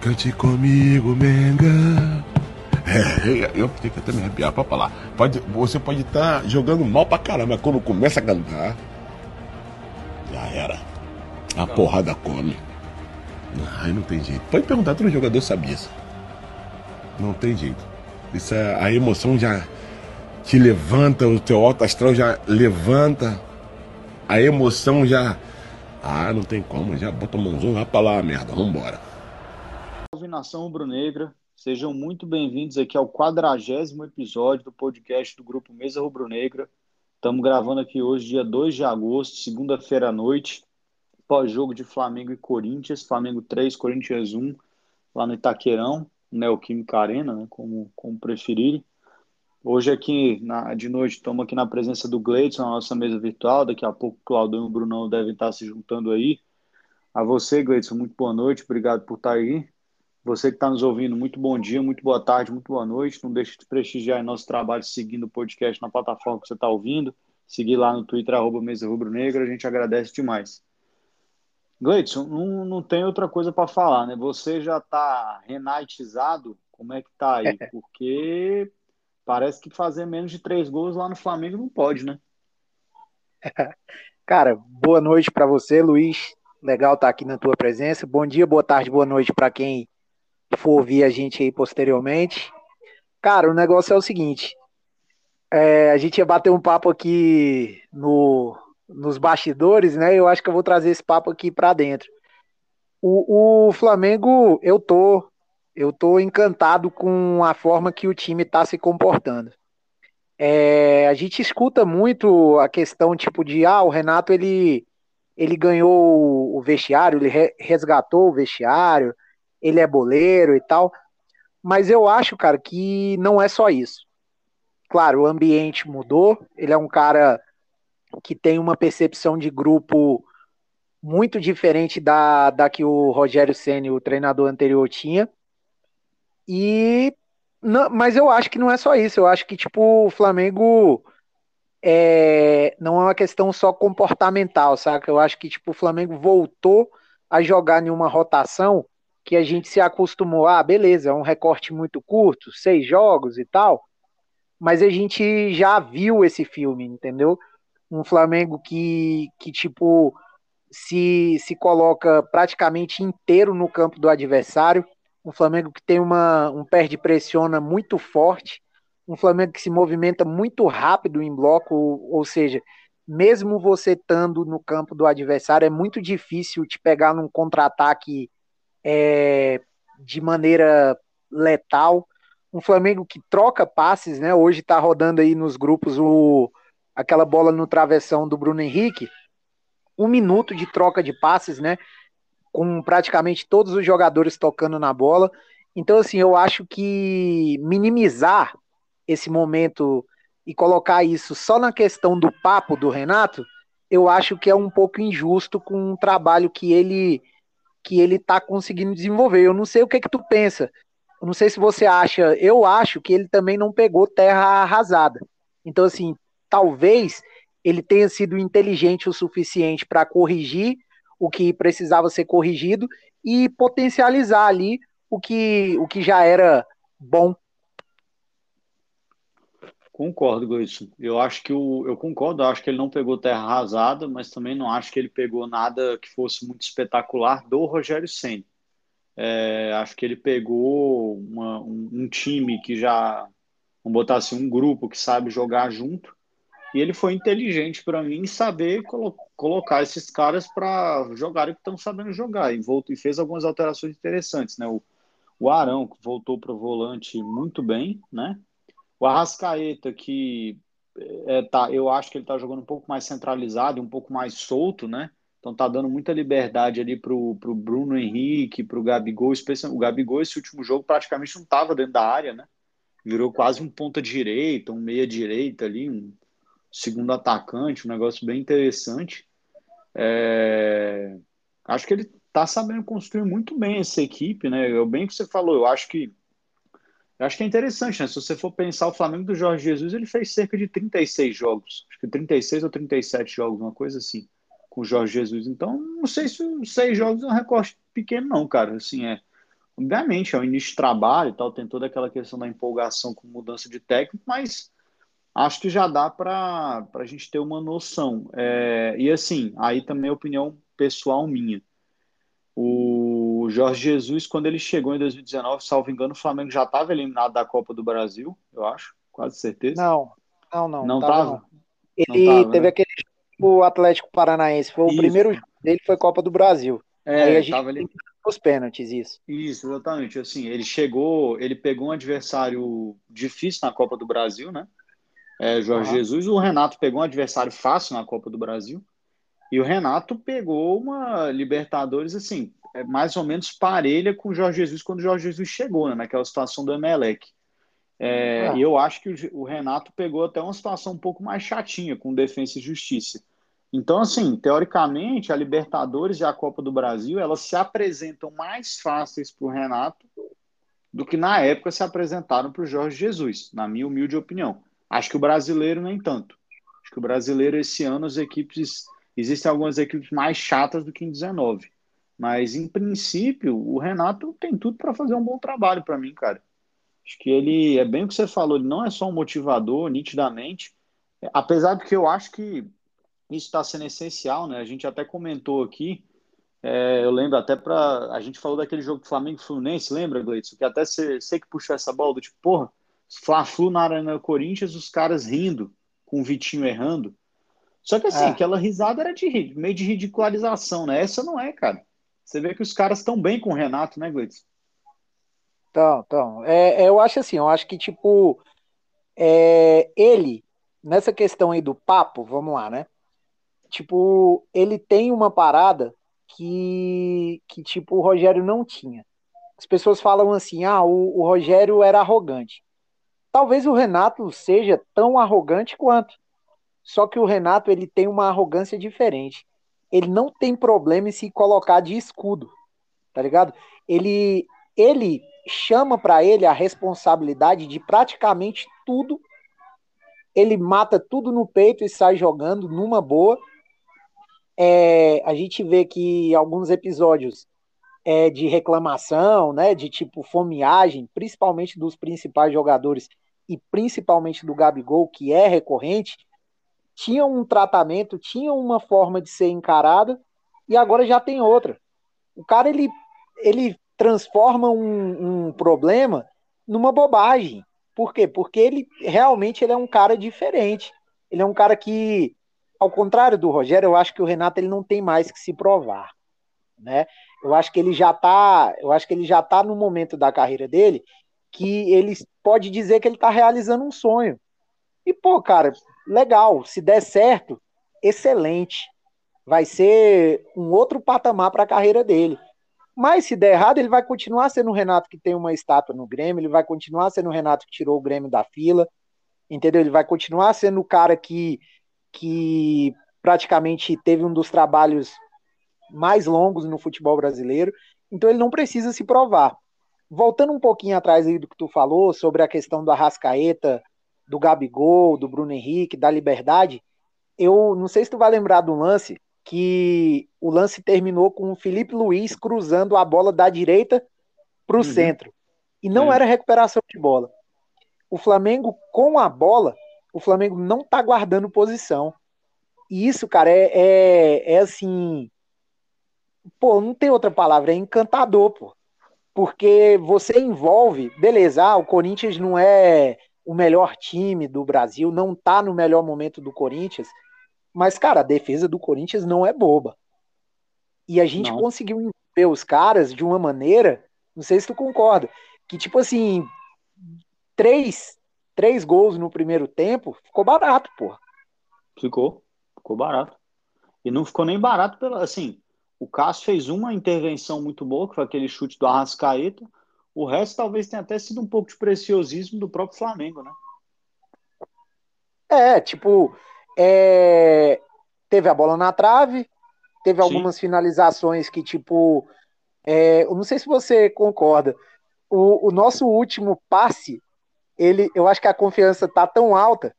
Cante comigo, Menga. É, eu tenho que até me arrepiar pra falar. Pode, você pode estar tá jogando mal pra caramba, mas quando começa a cantar, já era. A porrada come. Ai, não tem jeito. Pode perguntar, todo jogador sabe isso. Não tem jeito. Isso é, a emoção já te levanta, o teu alto astral já levanta. A emoção já. Ah, não tem como, já bota o mãozão, vai pra lá, merda, vambora. Nação rubro-negra, sejam muito bem-vindos aqui ao quadragésimo episódio do podcast do Grupo Mesa Rubro-Negra. Estamos gravando aqui hoje, dia 2 de agosto, segunda-feira à noite, pós-jogo de Flamengo e Corinthians, Flamengo 3, Corinthians 1, lá no Itaquerão, Neoquímica Arena, né, como, como preferirem. Hoje aqui na, de noite estamos aqui na presença do Gleidson, na nossa mesa virtual. Daqui a pouco o Claudão e o Brunão devem estar se juntando aí. A você, Gleidson, muito boa noite, obrigado por estar aí. Você que está nos ouvindo, muito bom dia, muito boa tarde, muito boa noite. Não deixe de prestigiar nosso trabalho seguindo o podcast na plataforma que você está ouvindo. Seguir lá no Twitter, arroba Mesa Rubro Negra, a gente agradece demais. Gleidson, não, não tem outra coisa para falar, né? Você já está renatizado? Como é que tá aí? Porque parece que fazer menos de três gols lá no Flamengo não pode, né? Cara, boa noite para você, Luiz. Legal estar tá aqui na tua presença. Bom dia, boa tarde, boa noite para quem for ouvir a gente aí posteriormente. Cara, o negócio é o seguinte: é, a gente ia bater um papo aqui no, nos bastidores, né? Eu acho que eu vou trazer esse papo aqui para dentro. O, o, Flamengo, eu tô, eu tô encantado com a forma que o time está se comportando. É, a gente escuta muito a questão tipo de ah, o Renato ele ele ganhou o vestiário, ele resgatou o vestiário, ele é boleiro e tal. Mas eu acho, cara, que não é só isso. Claro, o ambiente mudou, ele é um cara que tem uma percepção de grupo muito diferente da, da que o Rogério Ceni, o treinador anterior, tinha. E não, mas eu acho que não é só isso. Eu acho que tipo o Flamengo é, não é uma questão só comportamental, saca? Eu acho que tipo o Flamengo voltou a jogar em uma rotação que a gente se acostumou. Ah, beleza, é um recorte muito curto, seis jogos e tal. Mas a gente já viu esse filme, entendeu? um Flamengo que, que tipo, se, se coloca praticamente inteiro no campo do adversário, um Flamengo que tem uma, um perde-pressiona muito forte, um Flamengo que se movimenta muito rápido em bloco, ou, ou seja, mesmo você estando no campo do adversário, é muito difícil te pegar num contra-ataque é, de maneira letal. Um Flamengo que troca passes, né? Hoje está rodando aí nos grupos o, aquela bola no travessão do Bruno Henrique, um minuto de troca de passes, né? Com praticamente todos os jogadores tocando na bola. Então, assim, eu acho que minimizar esse momento e colocar isso só na questão do papo do Renato, eu acho que é um pouco injusto com o trabalho que ele que ele está conseguindo desenvolver. Eu não sei o que que tu pensa. Eu não sei se você acha. Eu acho que ele também não pegou terra arrasada. Então, assim, talvez ele tenha sido inteligente o suficiente para corrigir o que precisava ser corrigido e potencializar ali o que, o que já era bom. Concordo, Gleison. Eu acho que o, eu concordo, acho que ele não pegou terra arrasada, mas também não acho que ele pegou nada que fosse muito espetacular do Rogério Senna. É, acho que ele pegou uma, um, um time que já, vamos botar assim, um grupo que sabe jogar junto e ele foi inteligente para mim saber colo colocar esses caras para jogarem que estão sabendo jogar. E, voltou, e fez algumas alterações interessantes. Né? O, o Arão, voltou para o volante muito bem. Né? O Arrascaeta, que é, tá, eu acho que ele está jogando um pouco mais centralizado, um pouco mais solto. Né? Então tá dando muita liberdade ali para o Bruno Henrique, para o Gabigol. O Gabigol, esse último jogo, praticamente não estava dentro da área. Né? Virou quase um ponta direita, um meia direita ali, um segundo atacante, um negócio bem interessante. É... Acho que ele está sabendo construir muito bem essa equipe, né? É o bem que você falou, eu acho que eu acho que é interessante, né? Se você for pensar o Flamengo do Jorge Jesus, ele fez cerca de 36 jogos, acho que 36 ou 37 jogos, uma coisa assim, com o Jorge Jesus. Então, não sei se seis jogos é um recorte pequeno, não, cara. Assim, é Obviamente, é o início de trabalho e tal, tem toda aquela questão da empolgação com mudança de técnico, mas acho que já dá para a gente ter uma noção. É, e assim, aí também é opinião pessoal minha. O Jorge Jesus, quando ele chegou em 2019, salvo engano, o Flamengo já estava eliminado da Copa do Brasil, eu acho, quase certeza. Não, não, não. Não estava? Ele Não tava, teve né? aquele jogo Atlético Paranaense, foi Isso. o primeiro jogo dele, foi Copa do Brasil. É, Aí a gente tava ali. os pênaltis, isso. Isso, exatamente. Assim, ele chegou, ele pegou um adversário difícil na Copa do Brasil, né? É, Jorge. Jesus. O Renato pegou um adversário fácil na Copa do Brasil. E o Renato pegou uma Libertadores, assim, é mais ou menos parelha com o Jorge Jesus quando o Jorge Jesus chegou, né? Naquela situação do Emelec. É, Ah. E eu acho que o, o Renato pegou até uma situação um pouco mais chatinha com Defensa e Justiça. Então, assim, teoricamente, a Libertadores e a Copa do Brasil, elas se apresentam mais fáceis para o Renato do que na época se apresentaram para o Jorge Jesus, na minha humilde opinião. Acho que o brasileiro nem tanto. Acho que o brasileiro, esse ano, as equipes. Existem algumas equipes mais chatas do que em 19. Mas, em princípio, o Renato tem tudo para fazer um bom trabalho para mim, cara. Acho que ele, é bem o que você falou, ele não é só um motivador, nitidamente. Apesar de que eu acho que isso está sendo essencial, né? A gente até comentou aqui, é, eu lembro até para. A gente falou daquele jogo do Flamengo Fluminense, lembra, Gleitson? Que até você, que puxou essa bola, do tipo, porra, Fla-Flu na Arena Corinthians, os caras rindo, com o Vitinho errando. Só que assim, É. aquela risada era de meio de ridicularização, né? Essa não é, cara. Você vê que os caras estão bem com o Renato, né, Gleitson? Então, então, é, é, eu acho assim, eu acho que, tipo, é, ele, nessa questão aí do papo, vamos lá, né? Tipo, ele tem uma parada que, que tipo, o Rogério não tinha. As pessoas falam assim, ah, o, o Rogério era arrogante. Talvez o Renato seja tão arrogante quanto. Só que o Renato, ele tem uma arrogância diferente. Ele não tem problema em se colocar de escudo, tá ligado? Ele, ele chama para ele a responsabilidade de praticamente tudo. Ele mata tudo no peito e sai jogando numa boa. É, a gente vê que alguns episódios é, de reclamação, né, de tipo fomeagem, principalmente dos principais jogadores e principalmente do Gabigol, que é recorrente, tinha um tratamento, tinha uma forma de ser encarada e agora já tem outra. O cara ele, ele transforma um, um problema numa bobagem. Por quê? Porque ele realmente ele é um cara diferente. Ele é um cara que, ao contrário do Rogério, eu acho que o Renato ele não tem mais que se provar, né? Eu acho que ele já tá, eu acho que ele já tá no momento da carreira dele que ele pode dizer que ele tá realizando um sonho. E pô, cara, legal, se der certo, excelente. Vai ser um outro patamar para a carreira dele. Mas se der errado, ele vai continuar sendo o Renato que tem uma estátua no Grêmio, ele vai continuar sendo o Renato que tirou o Grêmio da fila, entendeu? Ele vai continuar sendo o cara que, que praticamente teve um dos trabalhos mais longos no futebol brasileiro, então ele não precisa se provar. Voltando um pouquinho atrás aí do que tu falou sobre a questão do Arrascaeta, do Gabigol, do Bruno Henrique, da Liberdade, eu não sei se tu vai lembrar do lance que o lance terminou com o Felipe Luiz cruzando a bola da direita para o Uhum. centro. E não É. era recuperação de bola. O Flamengo, com a bola, o Flamengo não tá guardando posição. E isso, cara, é, é, é assim. Pô, não tem outra palavra, é encantador, pô. Porque você envolve, beleza, ah, o Corinthians não é o melhor time do Brasil, não tá no melhor momento do Corinthians, mas, cara, a defesa do Corinthians não é boba. E a gente Não. conseguiu envolver os caras de uma maneira, não sei se tu concorda, que tipo assim, três, três gols no primeiro tempo, ficou barato, pô. Ficou, ficou barato. E não ficou nem barato pela, assim, o Cássio fez uma intervenção muito boa, que foi aquele chute do Arrascaeta. O resto talvez tenha até sido um pouco de preciosismo do próprio Flamengo, né? É, tipo, é, teve a bola na trave, teve Sim. algumas finalizações que, tipo, é, eu não sei se você concorda, o, o nosso último passe, ele, eu acho que a confiança tá tão alta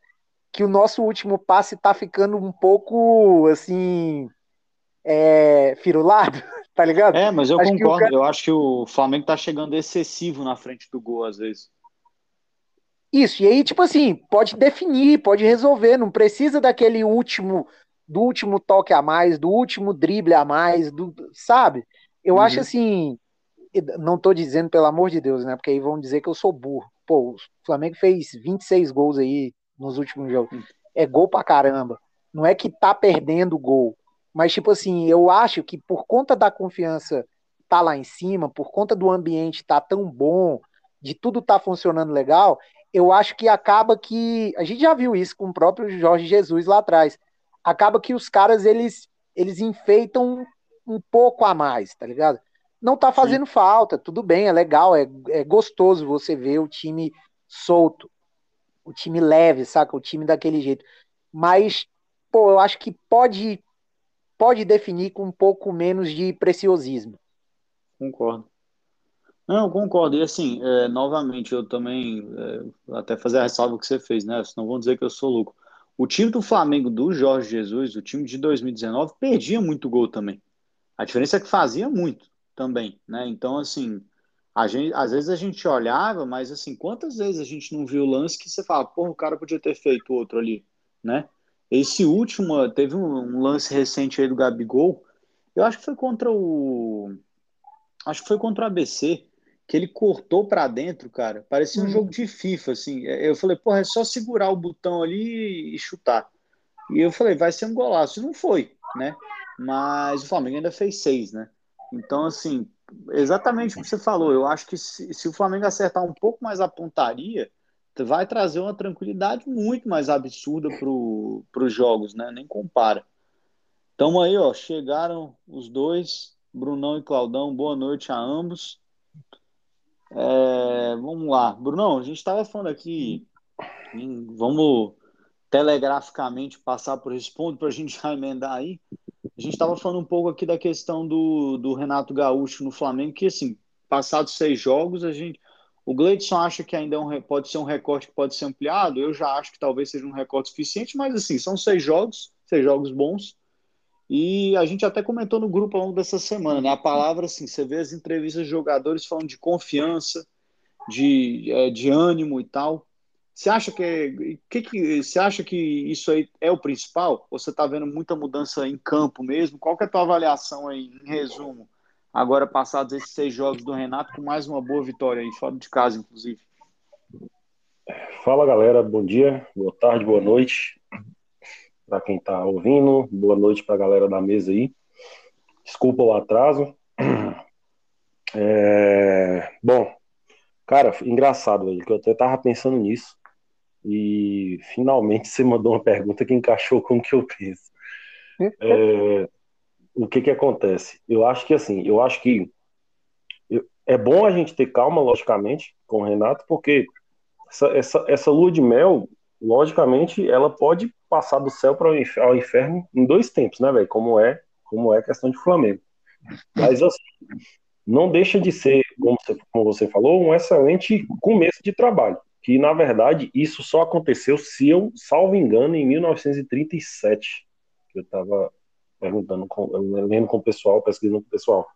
que o nosso último passe tá ficando um pouco, assim, é, firulado, tá ligado? É, mas eu acho concordo. Cara... Eu acho que o Flamengo tá chegando excessivo na frente do gol, às vezes. Isso, e aí, tipo assim, pode definir, pode resolver, não precisa daquele último, do último toque a mais, do último drible a mais, do, sabe? Eu uhum. acho assim, não tô dizendo pelo amor de Deus, né? Porque aí vão dizer que eu sou burro. Pô, o Flamengo fez 26 gols aí nos últimos jogos. Uhum. É gol pra caramba. Não é que tá perdendo gol. Mas, tipo assim, eu acho que por conta da confiança tá lá em cima, por conta do ambiente tá tão bom, de tudo tá funcionando legal, eu acho que acaba que. A gente já viu isso com o próprio Jorge Jesus lá atrás. Acaba que os caras eles, eles enfeitam um pouco a mais, tá ligado? Não tá fazendo Sim. falta, tudo bem, é legal, é, é gostoso você ver o time solto, o time leve, saca? O time daquele jeito. Mas, pô, eu acho que pode pode definir com um pouco menos de preciosismo. Concordo. Não, concordo. E assim, é, novamente, eu também, é, até fazer a ressalva que você fez, né? Senão vão dizer que eu sou louco. O time do Flamengo do Jorge Jesus, o time de 2019, perdia muito gol também. A diferença é que fazia muito também, né? Então, assim, a gente, às vezes a gente olhava, mas assim, quantas vezes a gente não viu o lance que você fala, porra, o cara podia ter feito outro ali, né? Esse último, teve um, um, lance recente aí do Gabigol, eu acho que foi contra o. Acho que foi contra o ABC, que ele cortou para dentro, cara. Parecia um hum. jogo de FIFA, assim. Eu falei, porra, é só segurar o botão ali e chutar. E eu falei, vai ser um golaço. E não foi, né? Mas o Flamengo ainda fez seis, né? Então, assim, exatamente o que você falou. Eu acho que se, se o Flamengo acertar um pouco mais a pontaria, vai trazer uma tranquilidade muito mais absurda para os jogos, né? Nem compara. Então aí, ó, chegaram os dois, Brunão e Claudão. Boa noite a ambos. É, vamos lá, Brunão. A gente estava falando aqui, vamos telegraficamente passar por esse ponto para a gente já emendar aí. A gente estava falando um pouco aqui da questão do, do Renato Gaúcho no Flamengo, que assim, passados seis jogos, a gente o Gleidson acha que ainda é um, pode ser um recorte que pode ser ampliado. Eu já acho que talvez seja um recorte suficiente, mas assim, são seis jogos, seis jogos bons. E a gente até comentou no grupo ao longo dessa semana, né? A palavra, assim, você vê as entrevistas de jogadores falando de confiança, de, é, de ânimo e tal. Você acha que, que, que você acha que isso aí é o principal? Ou você está vendo muita mudança em campo mesmo? Qual que é a tua avaliação aí, em resumo, agora passados esses seis jogos do Renato, com mais uma boa vitória aí, fora de casa, inclusive. Fala galera, bom dia, boa tarde, boa noite para quem está ouvindo, boa noite para a galera da mesa aí. Desculpa o atraso. É... Bom, cara, engraçado, velho, que eu até tava pensando nisso e finalmente você mandou uma pergunta que encaixou com o que eu penso. É o que que acontece? Eu acho que assim, eu acho que é bom a gente ter calma, logicamente, com o Renato, porque essa, essa, essa lua de mel, logicamente, ela pode passar do céu para o inferno em dois tempos, né, velho? Como é, como é questão de Flamengo. Mas assim, não deixa de ser, como você, como você falou, um excelente começo de trabalho. Que na verdade isso só aconteceu, se eu salvo engano, em 1937. Eu estava perguntando, com, lendo com o pessoal, pesquisando com o pessoal.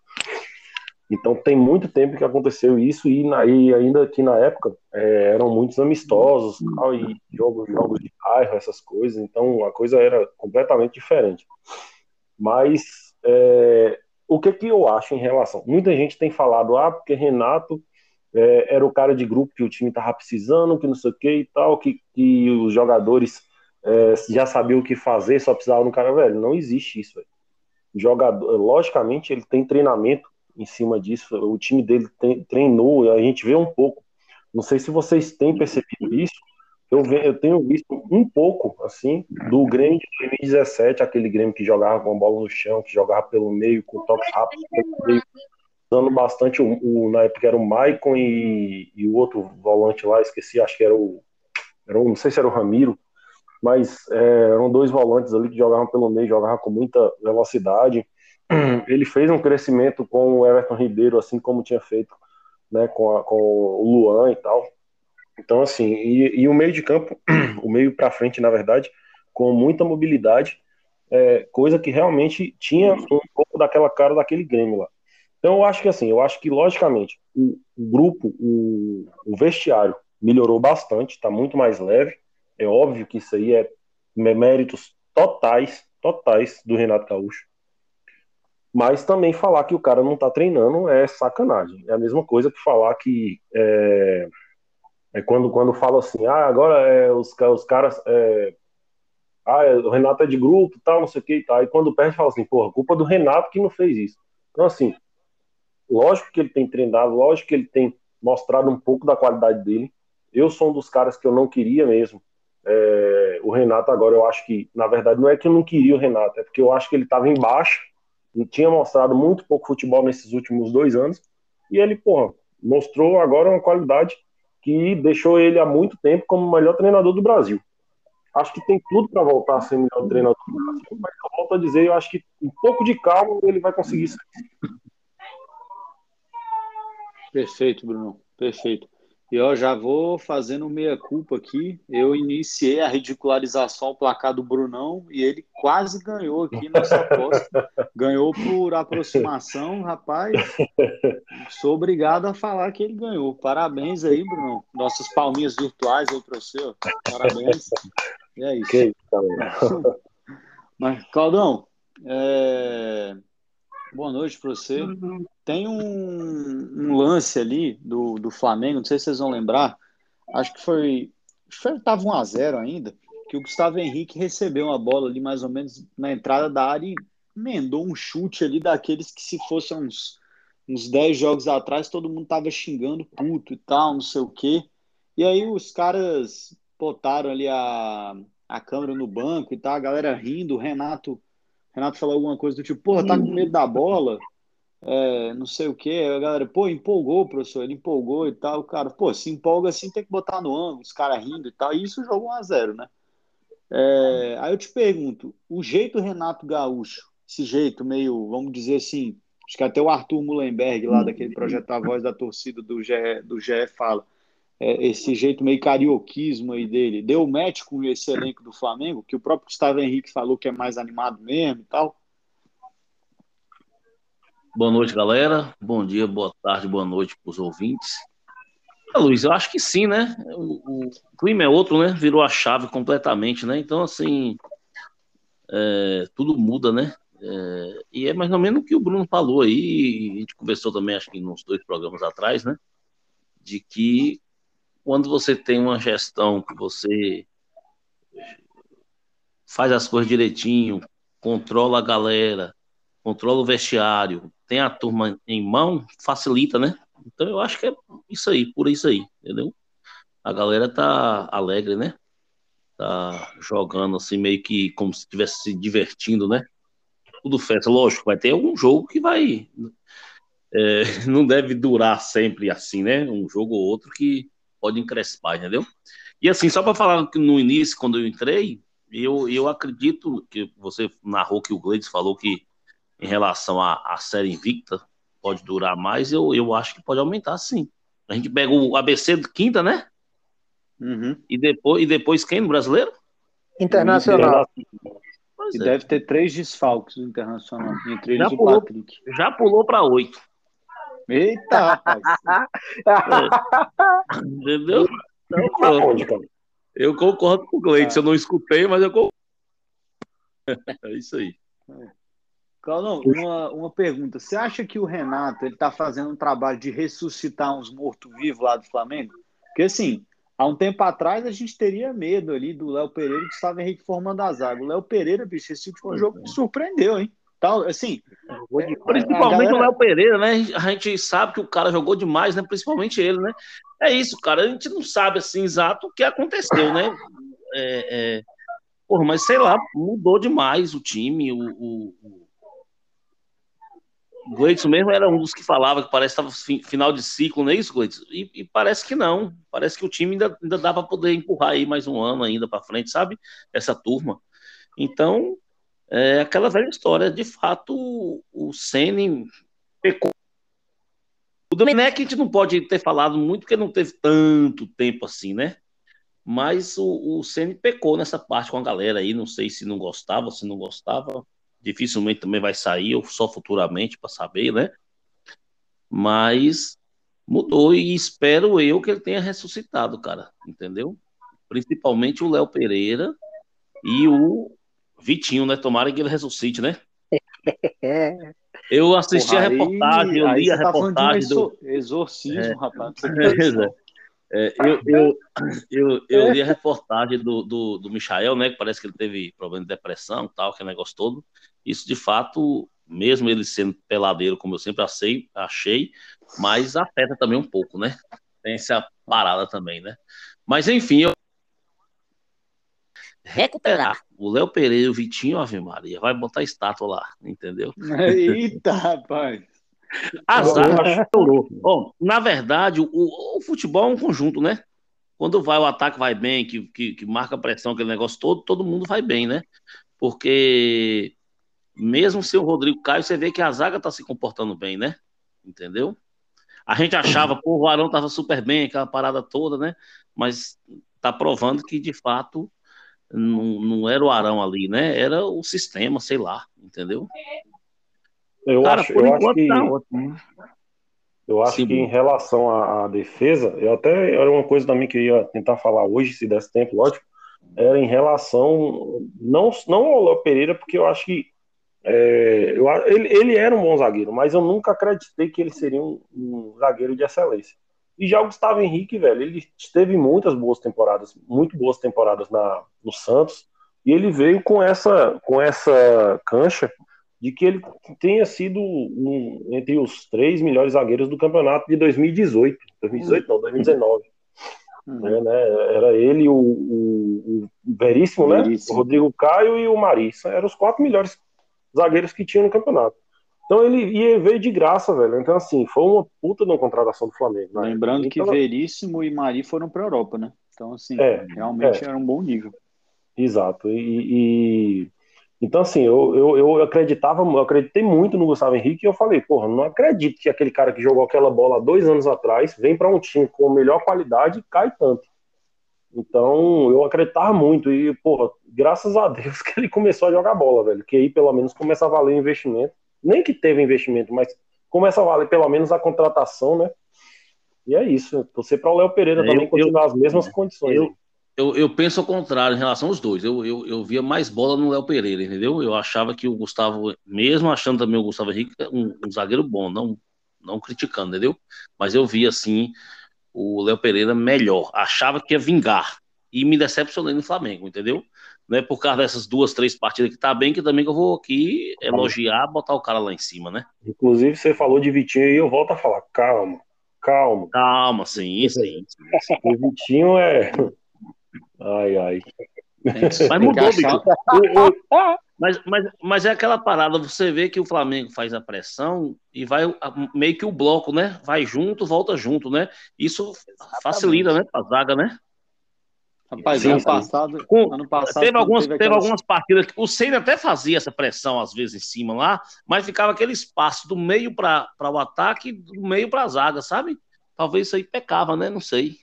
Então tem muito tempo que aconteceu isso e, na, e ainda que na época é, eram muitos amistosos tal, e jogos, jogos de bairro, essas coisas, então a coisa era completamente diferente. Mas é, o que, que eu acho em relação? Muita gente tem falado, ah, porque Renato é, era o cara de grupo que o time estava precisando, que não sei o que e tal, que, que os jogadores é, já sabia o que fazer, só precisava no cara velho. Não existe isso. Velho. Jogador, logicamente, ele tem treinamento em cima disso. O time dele tem, treinou, a gente vê um pouco. Não sei se vocês têm percebido isso. Eu, eu tenho visto um pouco, assim, do Grêmio de 2017, aquele Grêmio que jogava com a bola no chão, que jogava pelo meio, com toque rápido, usando bastante o, o, na época era o Maicon e, e, o outro volante lá, esqueci, acho que era o, era o não sei se era o Ramiro, mas é, eram dois volantes ali que jogavam pelo meio, jogavam com muita velocidade. Ele fez um crescimento com o Everton Ribeiro, assim como tinha feito né, com, a, com o Luan e tal. Então, assim, e, e o meio de campo, o meio para frente, na verdade, com muita mobilidade. é, coisa que realmente tinha um pouco daquela cara daquele Grêmio lá. Então eu acho que assim, eu acho que logicamente o, grupo, o, o, vestiário melhorou bastante, está muito mais leve. É óbvio que isso aí é méritos totais, totais do Renato Gaúcho. Mas também falar que o cara não está treinando é sacanagem. É a mesma coisa que falar que é, é quando, quando fala assim, ah, agora é, os, os caras. É, ah, o Renato é de grupo, tal, não sei o que e tal. E quando perde, fala assim, porra, culpa do Renato que não fez isso. Então, assim, lógico que ele tem treinado, lógico que ele tem mostrado um pouco da qualidade dele. Eu sou um dos caras que eu não queria mesmo. É, o Renato agora, eu acho que, na verdade, não é que eu não queria o Renato, é porque eu acho que ele estava embaixo, tinha mostrado muito pouco futebol nesses últimos dois anos, e ele, porra, mostrou agora uma qualidade que deixou ele há muito tempo como o melhor treinador do Brasil. Acho que tem tudo para voltar a ser o melhor treinador do Brasil, mas eu volto a dizer, eu acho que um pouco de calma ele vai conseguir sair. Perfeito, Bruno. Perfeito. E eu já vou fazendo meia-culpa aqui. Eu iniciei a ridicularização ao placar do Brunão e ele quase ganhou aqui nessa aposta. ganhou por aproximação, rapaz. Sou obrigado a falar que ele ganhou. Parabéns aí, Brunão. Nossas palminhas virtuais aí para você. Parabéns. E é isso. Mas, Claudão, é... boa noite para você. Uhum. Tem um, um, lance ali do, do Flamengo, não sei se vocês vão lembrar, acho que foi. Estava 1x0 ainda, que o Gustavo Henrique recebeu uma bola ali mais ou menos na entrada da área e emendou um chute ali daqueles que se fossem uns, uns 10 jogos atrás todo mundo tava xingando puto e tal, não sei o quê. E aí os caras botaram ali a, a câmera no banco e tal, a galera rindo, o Renato, Renato falou alguma coisa do tipo, porra, tá com medo da bola? é, não sei o que, a galera, pô, empolgou, professor, ele empolgou e tal, o cara, pô, se empolga assim, tem que botar no ângulo, os caras rindo e tal, e isso jogou 1 a 0 né? É, aí eu te pergunto, o jeito Renato Gaúcho, esse jeito meio, vamos dizer assim, acho que até o Arthur Mullenberg, lá daquele projeto A Voz da Torcida do GE, do GE fala, é, esse jeito meio carioquismo aí dele, deu match com esse elenco do Flamengo, que o próprio Gustavo Henrique falou que é mais animado mesmo e tal, Boa noite, galera. Bom dia, boa tarde, boa noite para os ouvintes. Ah, Luiz, eu acho que sim, né? O, o, clima é outro, né? Virou a chave completamente, né? Então, assim, é, tudo muda, né? É, e é mais ou menos o que o Bruno falou aí, a gente conversou também, acho que nos dois programas atrás, né? De que quando você tem uma gestão que você faz as coisas direitinho, controla a galera, controla o vestiário, tem a turma em mão, facilita, né? Então eu acho que é isso aí, por isso aí, entendeu? A galera tá alegre, né? Tá jogando assim, meio que como se estivesse se divertindo, né? Tudo festa, lógico, vai ter algum jogo que vai. É, não deve durar sempre assim, né? Um jogo ou outro que pode encrespar, entendeu? E assim, só para falar que no início, quando eu entrei, eu, eu acredito que você narrou que o Gleides falou que em relação à, à série invicta, pode durar mais, eu, eu acho que pode aumentar sim. A gente pega o ABC de quinta, né? Uhum. E, depois, e depois quem no brasileiro? Internacional. e é. deve ter três desfalques no Internacional, entre eles já o pulou, Patrick. Já pulou para oito. Eita, rapaz. é. Entendeu? Então, eu concordo com o Gleide, eu não escutei, mas eu concordo. É isso aí. É. Claudão, uma, uma pergunta. Você acha que o Renato ele está fazendo um trabalho de ressuscitar uns mortos-vivos lá do Flamengo? Porque, assim, há um tempo atrás a gente teria medo ali do Léo Pereira e do Gustavo Henrique formando a zaga. O Léo Pereira, bicho, esse último jogo me surpreendeu, hein? Tal, assim, é, Principalmente galera... o Léo Pereira, né? A gente sabe que o cara jogou demais, né? Principalmente ele, né? É isso, cara. A gente não sabe assim exato o que aconteceu, né? É, é... Porra, mas sei lá, mudou demais o time, o, o Gleitson mesmo era um dos que falava que parece que estava final de ciclo, não é isso, Gleitson? E, e, parece que não. Parece que o time ainda, ainda dá para poder empurrar aí mais um ano ainda para frente, sabe? Essa turma. Então, é aquela velha história. De fato, o, Sene pecou. O Domenech a gente não pode ter falado muito, porque não teve tanto tempo assim, né? Mas o, o Ceni pecou nessa parte com a galera aí, não sei se não gostava, se não gostava, dificilmente também vai sair, ou só futuramente para saber, né? Mas mudou e espero eu que ele tenha ressuscitado, cara, entendeu? Principalmente o Léo Pereira e o Vitinho, né? Tomara que ele ressuscite, né? Eu assisti Porra, a reportagem, eu li a tá reportagem do exorcismo, é, rapaz. É, eu, eu, eu, eu, li a reportagem do, do, do Michael, né? Que parece que ele teve problema de depressão tal, aquele negócio todo. Isso, de fato, mesmo ele sendo peladeiro, como eu sempre achei, achei mas afeta também um pouco, né? Tem essa parada também, né? Mas, enfim, eu recuperar. O Léo Pereira, o Vitinho, Ave Maria, vai botar estátua lá, entendeu? Eita, rapaz! Azar chorou. Bom, na verdade, o, o, futebol é um conjunto, né? Quando vai o ataque vai bem, que, que, que marca pressão, aquele negócio todo, todo mundo vai bem, né? Porque mesmo sem o Rodrigo Caio, você vê que a zaga tá se comportando bem, né? Entendeu? A gente achava, pô, o Arão tava super bem, aquela parada toda, né? Mas tá provando que, de fato, não, não era o Arão ali, né? Era o sistema, sei lá, entendeu? Eu Cara, acho, por eu enquanto acho que, tá ótimo. Eu acho Sim. que em relação à, à, defesa, eu até era uma coisa também que eu ia tentar falar hoje, se desse tempo, lógico, era em relação não não ao Léo Pereira, porque eu acho que é, eu, ele, ele era um bom zagueiro, mas eu nunca acreditei que ele seria um, um zagueiro de excelência. E já o Gustavo Henrique, velho, ele teve muitas boas temporadas, muito boas temporadas na, no Santos, e ele veio com essa, com essa cancha de que ele tenha sido um, entre os três melhores zagueiros do campeonato de 2018. 2018 não, 2019. Uhum. É, né? Era ele, o, o, o Veríssimo, né? O Rodrigo Caio e o Marissa. Eram os quatro melhores zagueiros que tinham no campeonato. Então ele ia veio de graça, velho. Então, assim, foi uma puta uma contratação do Flamengo. Né? Lembrando então, que Veríssimo e Mari foram para Europa, né? Então, assim, é, realmente é. era um bom nível. Exato. E, e, então, assim, eu, eu, eu acreditava, eu acreditei muito no Gustavo Henrique e eu falei, porra, não acredito que aquele cara que jogou aquela bola dois anos atrás vem para um time com melhor qualidade e cai tanto. Então, eu acreditava muito e, porra, graças a Deus que ele começou a jogar bola, velho, que aí pelo menos começa a valer o investimento. Nem que teve investimento, mas começa a valer pelo menos a contratação, né? E é isso. Você para o Léo Pereira é, também eu, continuar as mesmas condições. Eu, eu, eu, penso ao contrário em relação aos dois. Eu, eu, eu via mais bola no Léo Pereira, entendeu? Eu achava que o Gustavo, mesmo achando também o Gustavo Henrique um, um zagueiro bom, não, não criticando, entendeu? Mas eu via, assim, o Léo Pereira melhor. Achava que ia vingar. E me decepcionei no Flamengo, entendeu? Não é por causa dessas duas, três partidas que tá bem, que também que eu vou aqui elogiar, botar o cara lá em cima, né? Inclusive, você falou de Vitinho e eu volto a falar, calma, calma. Calma, sim, sim. sim. O Vitinho é Ai, ai. Mas mudou, bicho. Mas, mas, mas é aquela parada, você vê que o Flamengo faz a pressão e vai meio que o bloco, né? Vai junto, volta junto, né? Isso Exatamente. facilita, né? A zaga, né? Rapaz, sim, ano, passado, Com, ano passado. Teve, algumas, teve, teve algumas partidas que o Senna até fazia essa pressão, às vezes, em cima lá, mas ficava aquele espaço do meio para o ataque e do meio para a zaga, sabe? Talvez isso aí pecava, né? Não sei.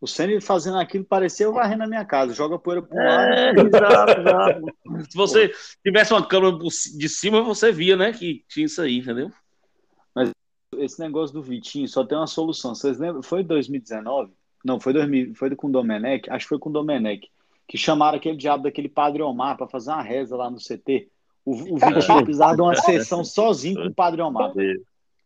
O Senna fazendo aquilo parecia eu varrer na minha casa, joga poeira pro é, lado. Exato, exato. Se você tivesse uma câmera de cima, você via, né, que tinha isso aí, entendeu? Mas esse negócio do Vitinho só tem uma solução. Vocês lembram? Foi 2019? Não, foi, 2000, foi com o Domenech? Acho que foi com o Domenech. Que chamaram aquele diabo daquele Padre Omar para fazer uma reza lá no CT. O, o Vitinho precisava de uma sessão sozinho com o Padre Omar.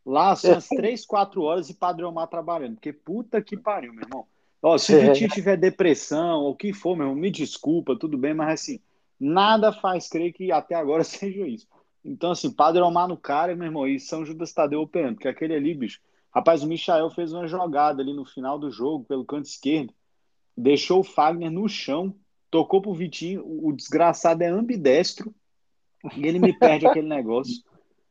Lá são as 3, 4 horas e Padre Omar trabalhando. Porque puta que pariu, meu irmão. Ó, se o é. Vitinho tiver depressão ou o que for, meu irmão, me desculpa, tudo bem, mas assim, nada faz crer que até agora seja isso. Então, assim, Padre Omar no cara, meu irmão, e São Judas Tadeu operando, porque aquele ali, bicho, rapaz, o Michael fez uma jogada ali no final do jogo, pelo canto esquerdo, deixou o Fagner no chão, tocou pro Vitinho, o desgraçado é ambidestro, e ele me perde aquele negócio.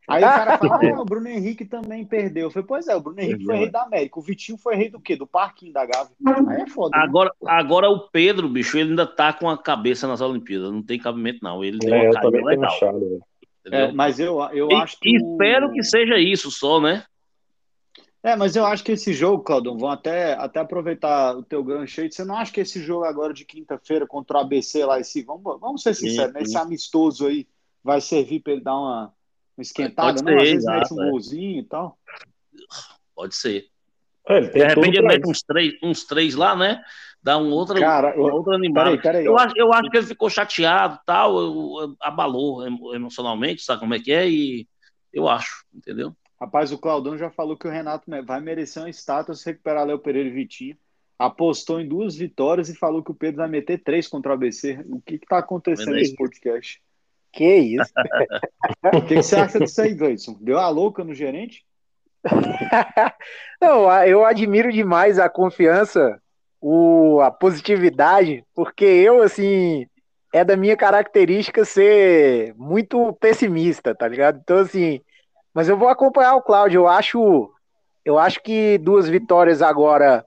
Aí o cara fala, ah, o Bruno Henrique também perdeu. Eu falei, pois é, o Bruno Henrique foi rei da América. O Vitinho foi rei do quê? Do parquinho da Gávea. Aí é foda. Né? Agora, né? agora o Pedro, bicho, ele ainda tá com a cabeça nas Olimpíadas. Não tem cabimento, não. Ele deu é, uma caída legal. é, mas eu, eu e, acho que. Espero o... que seja isso só, né? É, mas eu acho que esse jogo, Claudão, vão até, até aproveitar o teu gancho aí. Você não acha que esse jogo agora de quinta-feira contra o ABC lá, esse, vamos, vamos ser sinceros, né? esse amistoso aí vai servir para ele dar uma, uma esquentada, não? Às vezes mete um é. golzinho e tal. Pode ser. É, ele de repente ele mete uns três, uns três lá, né? Dá um outro, Cara, um outro animal. Peraí, peraí, eu, acho, eu acho que ele ficou chateado tal, abalou emocionalmente, sabe como é que é? E eu acho, entendeu? Rapaz, o Claudão já falou que o Renato vai merecer uma estátua se recuperar Léo Pereira e Vitinho. Apostou em duas vitórias e falou que o Pedro vai meter três contra o ABC. O que está acontecendo nesse podcast? Que isso? o que, que, você acha disso aí, Gleison? Deu a louca no gerente? Não, eu admiro demais a confiança, o, a positividade, porque eu, assim, é da minha característica ser muito pessimista, tá ligado? Então, assim, mas eu vou acompanhar o Cláudio. Eu acho, eu acho que duas vitórias agora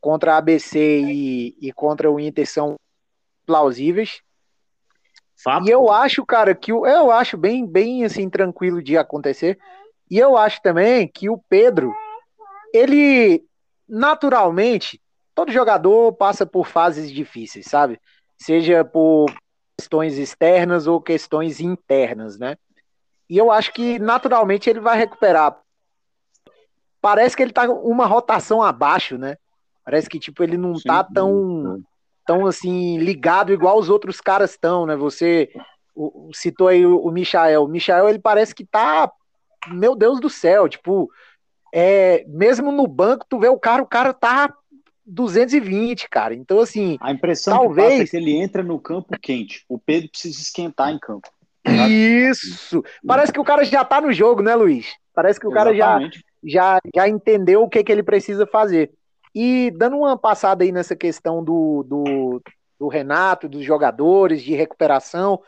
contra a ABC e, e contra o Inter são plausíveis. Fato. E eu acho, cara, que o, eu acho bem, bem assim tranquilo de acontecer. E eu acho também que o Pedro, ele naturalmente, todo jogador passa por fases difíceis, sabe? Seja por questões externas ou questões internas, né? E eu acho que naturalmente ele vai recuperar. Parece que ele tá uma rotação abaixo, né? Parece que tipo ele não Sim, tá tão tão assim ligado igual os outros caras estão, né? Você citou aí o, o Michael. O Michael ele parece que tá meu Deus do céu, tipo, é, mesmo no banco tu vê o cara, o cara tá 220, cara. Então assim, a impressão talvez... que passa é que ele entra no campo quente. O Pedro precisa esquentar em campo. Isso! Parece que o cara já tá no jogo, né, Luiz? Parece que o cara já, já, já entendeu o que, que ele precisa fazer. E dando uma passada aí nessa questão do, do, do Renato, dos jogadores, de recuperação,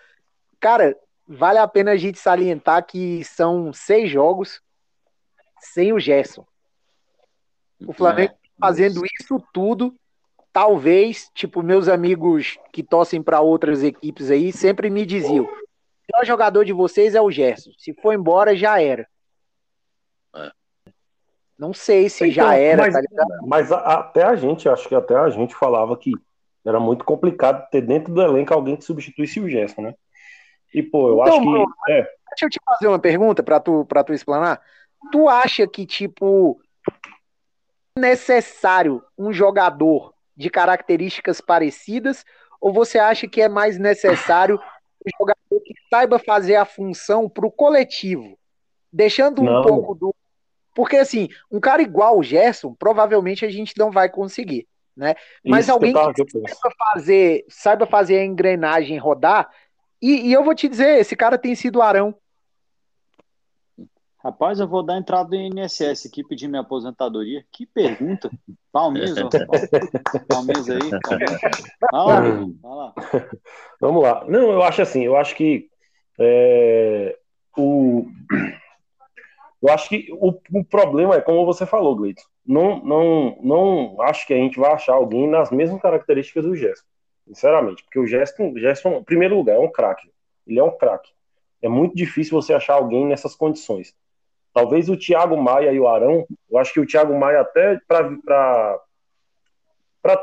cara, vale a pena a gente salientar que são seis jogos sem o Gerson. O Flamengo é, fazendo isso tudo, talvez, tipo, meus amigos que torcem para outras equipes aí sempre me diziam: melhor jogador de vocês é o Gerson. Se for embora, já era. É. Não sei se então, já era, mas, tá mas a, até a gente, acho que até a gente falava que era muito complicado ter dentro do elenco alguém que substituísse o Gerson, né? E, pô, eu então, acho que. Bro, é. Deixa eu te fazer uma pergunta para tu, pra tu explanar. Tu acha que, tipo, necessário um jogador de características parecidas? Ou você acha que é mais necessário jogador que saiba fazer a função para o coletivo, deixando não. um pouco do. Porque, assim, um cara igual o Gerson, provavelmente a gente não vai conseguir. Né? Mas Isso alguém que, que saiba fazer, saiba fazer a engrenagem rodar, e, e, eu vou te dizer, esse cara tem sido Arão. Rapaz, eu vou dar entrada no INSS aqui, pedir minha aposentadoria. Que pergunta. Palmeiras, Palmeiras aí. Palmeiras. Vai lá. Vamos lá. Não, eu acho assim, eu acho que é, o, eu acho que o, o, problema é, como você falou, Gleito, não, não, não acho que a gente vai achar alguém nas mesmas características do Gerson, sinceramente, porque o Gerson, Gerson em primeiro lugar, é um craque, ele é um craque. É muito difícil você achar alguém nessas condições. Talvez o Thiago Maia e o Arão, eu acho que o Thiago Maia até para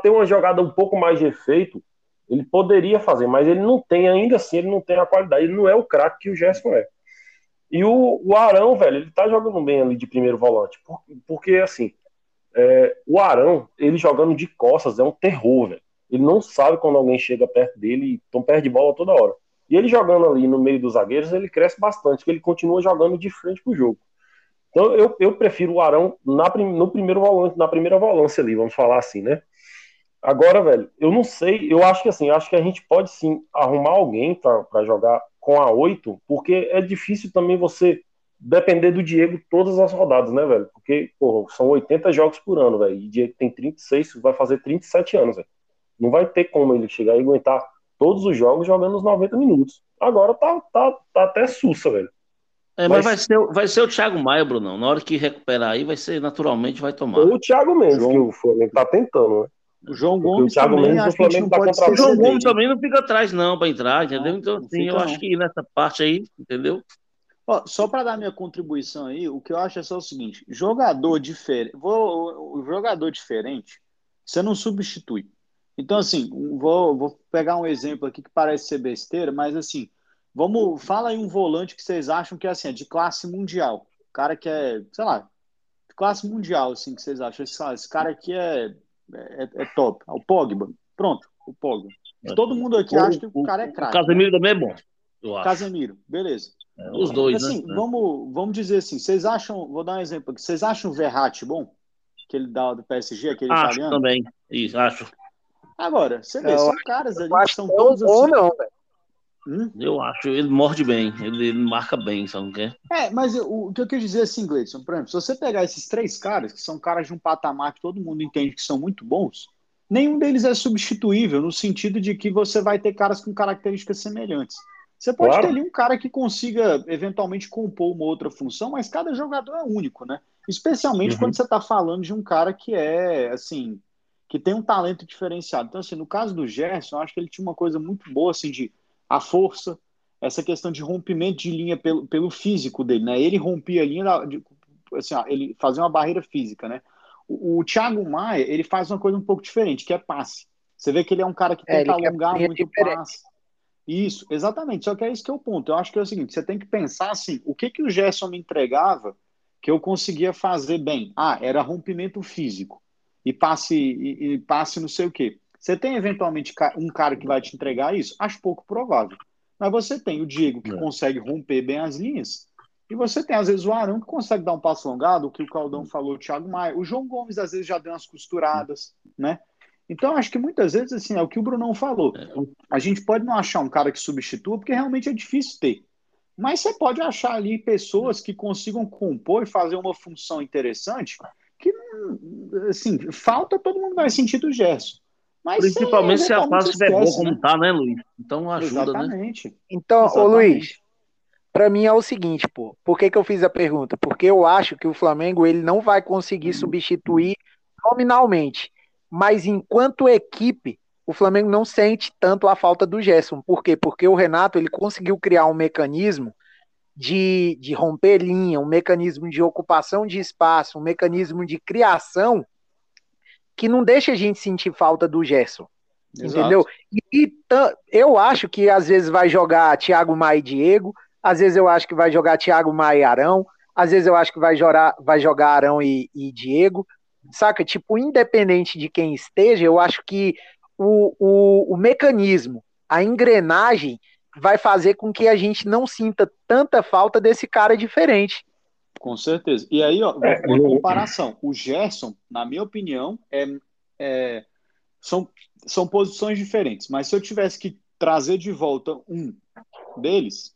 ter uma jogada um pouco mais de efeito, ele poderia fazer, mas ele não tem, ainda assim, ele não tem a qualidade, ele não é o craque que o Gerson é. E o, o Arão, velho, ele tá jogando bem ali de primeiro volante, porque, assim, é, o Arão, ele jogando de costas é um terror, velho. Ele não sabe quando alguém chega perto dele, então perde bola toda hora. E ele jogando ali no meio dos zagueiros, ele cresce bastante, porque ele continua jogando de frente pro jogo. Então eu, eu prefiro o Arão na, no primeiro volante, na primeira volância ali, vamos falar assim, né? Agora, velho, eu não sei, eu acho que assim, acho que a gente pode sim arrumar alguém para jogar com a 8, porque é difícil também você depender do Diego todas as rodadas, né, velho? Porque, porra, são 80 jogos por ano, velho. E Diego tem 36, vai fazer 37 anos, velho. Não vai ter como ele chegar e aguentar todos os jogos jogando os 90 minutos. Agora tá, tá, tá até sussa, velho. É, mas, mas vai, ser, vai ser o Thiago Maia, Brunão. Na hora que recuperar aí, vai ser naturalmente, vai tomar. Ou o Thiago Mendes, João... que o Flamengo tá tentando, né? O João Gomes o Thiago também, Mendes, o Flamengo tá O João Gomes também não fica atrás, não, para entrar, entendeu? Então, assim, eu não. acho que nessa parte aí, entendeu? Ó, só para dar minha contribuição aí, o que eu acho é só o seguinte: jogador diferente, vou, jogador diferente, você não substitui. Então, assim, vou, vou pegar um exemplo aqui que parece ser besteira, mas assim, vamos, fala aí um volante que vocês acham que é assim, é de classe mundial. O cara que é, sei lá, classe mundial, assim, que vocês acham. Esse, esse cara aqui é, é, é top. É o Pogba. Pronto, o Pogba. Todo mundo aqui o, acha que o, cara é craque. O Casemiro né? também é bom. Eu acho. Casemiro, beleza. É, os dois, assim, né? Vamos, vamos dizer assim, vocês acham, vou dar um exemplo aqui, vocês acham o Verratti bom? Que ele dá do PSG, aquele acho italiano? também, isso, acho. Agora, você vê, eu são caras ali que são todos assim. Ou não, velho. Hum? Eu acho, ele morde bem, ele, ele marca bem, só não quer? É, mas o, o que eu quis dizer assim, Gleison, por exemplo, se você pegar esses três caras, que são caras de um patamar que todo mundo entende que são muito bons, nenhum deles é substituível, no sentido de que você vai ter caras com características semelhantes. Você pode claro. ter ali um cara que consiga eventualmente compor uma outra função, mas cada jogador é único, né? Especialmente uhum. quando você está falando de um cara que é, assim, que tem um talento diferenciado. Então, assim, no caso do Gerson, eu acho que ele tinha uma coisa muito boa, assim, de a força, essa questão de rompimento de linha pelo, pelo físico dele, né? Ele rompia a linha, assim, ó, ele fazia uma barreira física, né? O, o Thiago Maia, ele faz uma coisa um pouco diferente, que é passe. Você vê que ele é um cara que é, tenta alongar muito o passe. Isso, exatamente. Só que é isso que é o ponto. Eu acho que é o seguinte: você tem que pensar assim, o que que o Gerson me entregava que eu conseguia fazer bem? Ah, era rompimento físico e passe e, e passe não sei o quê. Você tem eventualmente um cara que vai te entregar isso? Acho pouco provável. Mas você tem o Diego que é. consegue romper bem as linhas. E você tem, às vezes, o Arão que consegue dar um passo alongado, o que o Caldão falou, o Thiago Maia. O João Gomes, às vezes, já deu umas costuradas, né? Então, acho que muitas vezes, assim, é o que o Brunão falou. É. A gente pode não achar um cara que substitua, porque realmente é difícil ter. Mas você pode achar ali pessoas que consigam compor e fazer uma função interessante que, assim, falta, todo mundo vai sentir do Gerson. Mas Principalmente se a fase estiver boa como né? tá, né, Luiz? Então ajuda, né? Exatamente. né? Então, Exatamente. ô Luiz, para mim é o seguinte, pô. Por que, que eu fiz a pergunta? Porque eu acho que o Flamengo ele não vai conseguir substituir nominalmente. Mas enquanto equipe, o Flamengo não sente tanto a falta do Gerson. Por quê? Porque o Renato ele conseguiu criar um mecanismo de, de romper linha, um mecanismo de ocupação de espaço, um mecanismo de criação que não deixa a gente sentir falta do Gerson. Exato. Entendeu? E, eu acho que às vezes vai jogar Thiago Maia e Diego, às vezes eu acho que vai jogar Thiago Maia e Arão, às vezes eu acho que vai jogar, vai jogar Arão e, e Diego, saca? Tipo, independente de quem esteja, eu acho que o, o, o mecanismo, a engrenagem, vai fazer com que a gente não sinta tanta falta desse cara diferente. Com certeza. E aí, ó, é, uma comparação. O Gerson, na minha opinião, é, é, são, são posições diferentes. Mas se eu tivesse que trazer de volta um deles,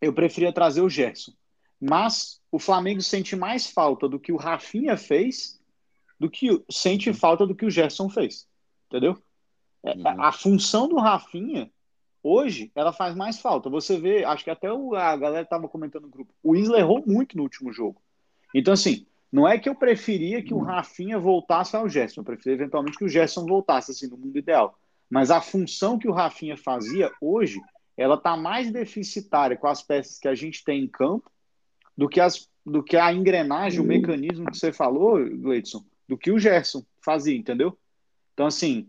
eu preferia trazer o Gerson. Mas o Flamengo sente mais falta do que o Rafinha fez do que sente falta do que o Gerson fez. Entendeu? É, uhum. A função do Rafinha Hoje, ela faz mais falta. Você vê, acho que até o, a galera estava comentando no grupo, o Isla errou muito no último jogo. Então, assim, não é que eu preferia que o Rafinha voltasse ao Gerson, eu preferia eventualmente que o Gerson voltasse, assim, no mundo ideal. Mas a função que o Rafinha fazia hoje, ela está mais deficitária com as peças que a gente tem em campo do que, as, do que a engrenagem, o mecanismo que você falou, Gleidson, do que o Gerson fazia, entendeu? Então, assim,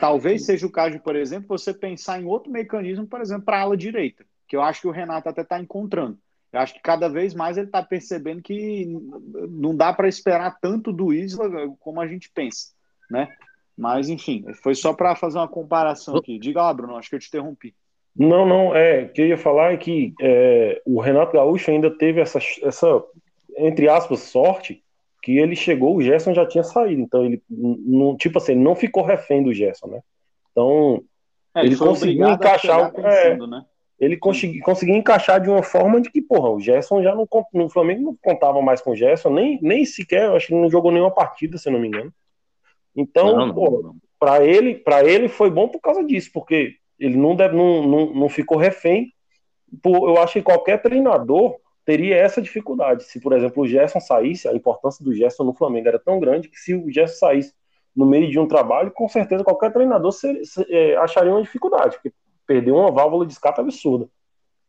talvez seja o caso de, por exemplo, você pensar em outro mecanismo, por exemplo, para a ala direita, que eu acho que o Renato até está encontrando. Eu acho que cada vez mais ele está percebendo que não dá para esperar tanto do Isla como a gente pensa, né? Mas, enfim, foi só para fazer uma comparação aqui. Diga lá, Bruno, acho que eu te interrompi. Não, não, é, o que eu ia falar é que é, o Renato Gaúcho ainda teve essa, essa, entre aspas, sorte que ele chegou, o Gerson já tinha saído. Então, ele, não, tipo assim, ele não ficou refém do Gerson, né? Então, é, ele, ele conseguiu encaixar. Pensando, é, né? Ele consegui, conseguiu encaixar de uma forma de que, porra, o Gerson já não. No Flamengo não contava mais com o Gerson, nem, nem sequer, eu acho que não jogou nenhuma partida, se não me engano. Então, não, não, porra, para ele, para ele foi bom por causa disso, porque ele não, deve, não, não, não ficou refém. Por, eu acho que qualquer treinador teria essa dificuldade. Se, por exemplo, o Gerson saísse, a importância do Gerson no Flamengo era tão grande que se o Gerson saísse no meio de um trabalho, com certeza qualquer treinador ser, ser, é, acharia uma dificuldade, porque perdeu uma válvula de escape absurda.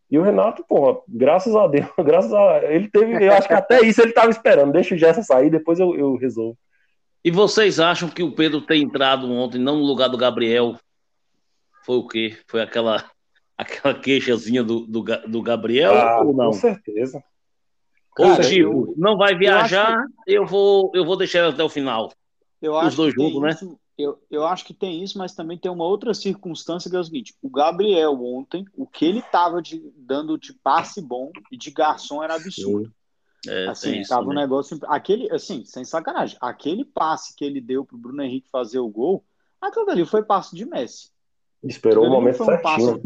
E o Renato, pô, graças a Deus, graças a. Ele teve. Eu acho que até isso ele tava esperando. Deixa o Gerson sair, depois eu, eu resolvo. E vocês acham que o Pedro ter entrado ontem, não no lugar do Gabriel, foi o quê? Foi aquela, aquela queixazinha do, do, do Gabriel Ah, ou não? com certeza. Ou Cara, tipo, eu- não vai viajar, eu, vou, eu vou deixar ele até o final. Eu Os acho dois juntos, né? isso, eu, eu acho que tem isso, mas também tem uma outra circunstância que é o seguinte: o Gabriel ontem, o que ele estava dando de passe bom e de garçom era absurdo. É, Assim, isso tava um negócio. Aquele, assim, sem sacanagem, aquele passe que ele deu pro Bruno Henrique fazer o gol, aquilo dali foi passe de Messi. Esperou o ali momento um certinho. passe,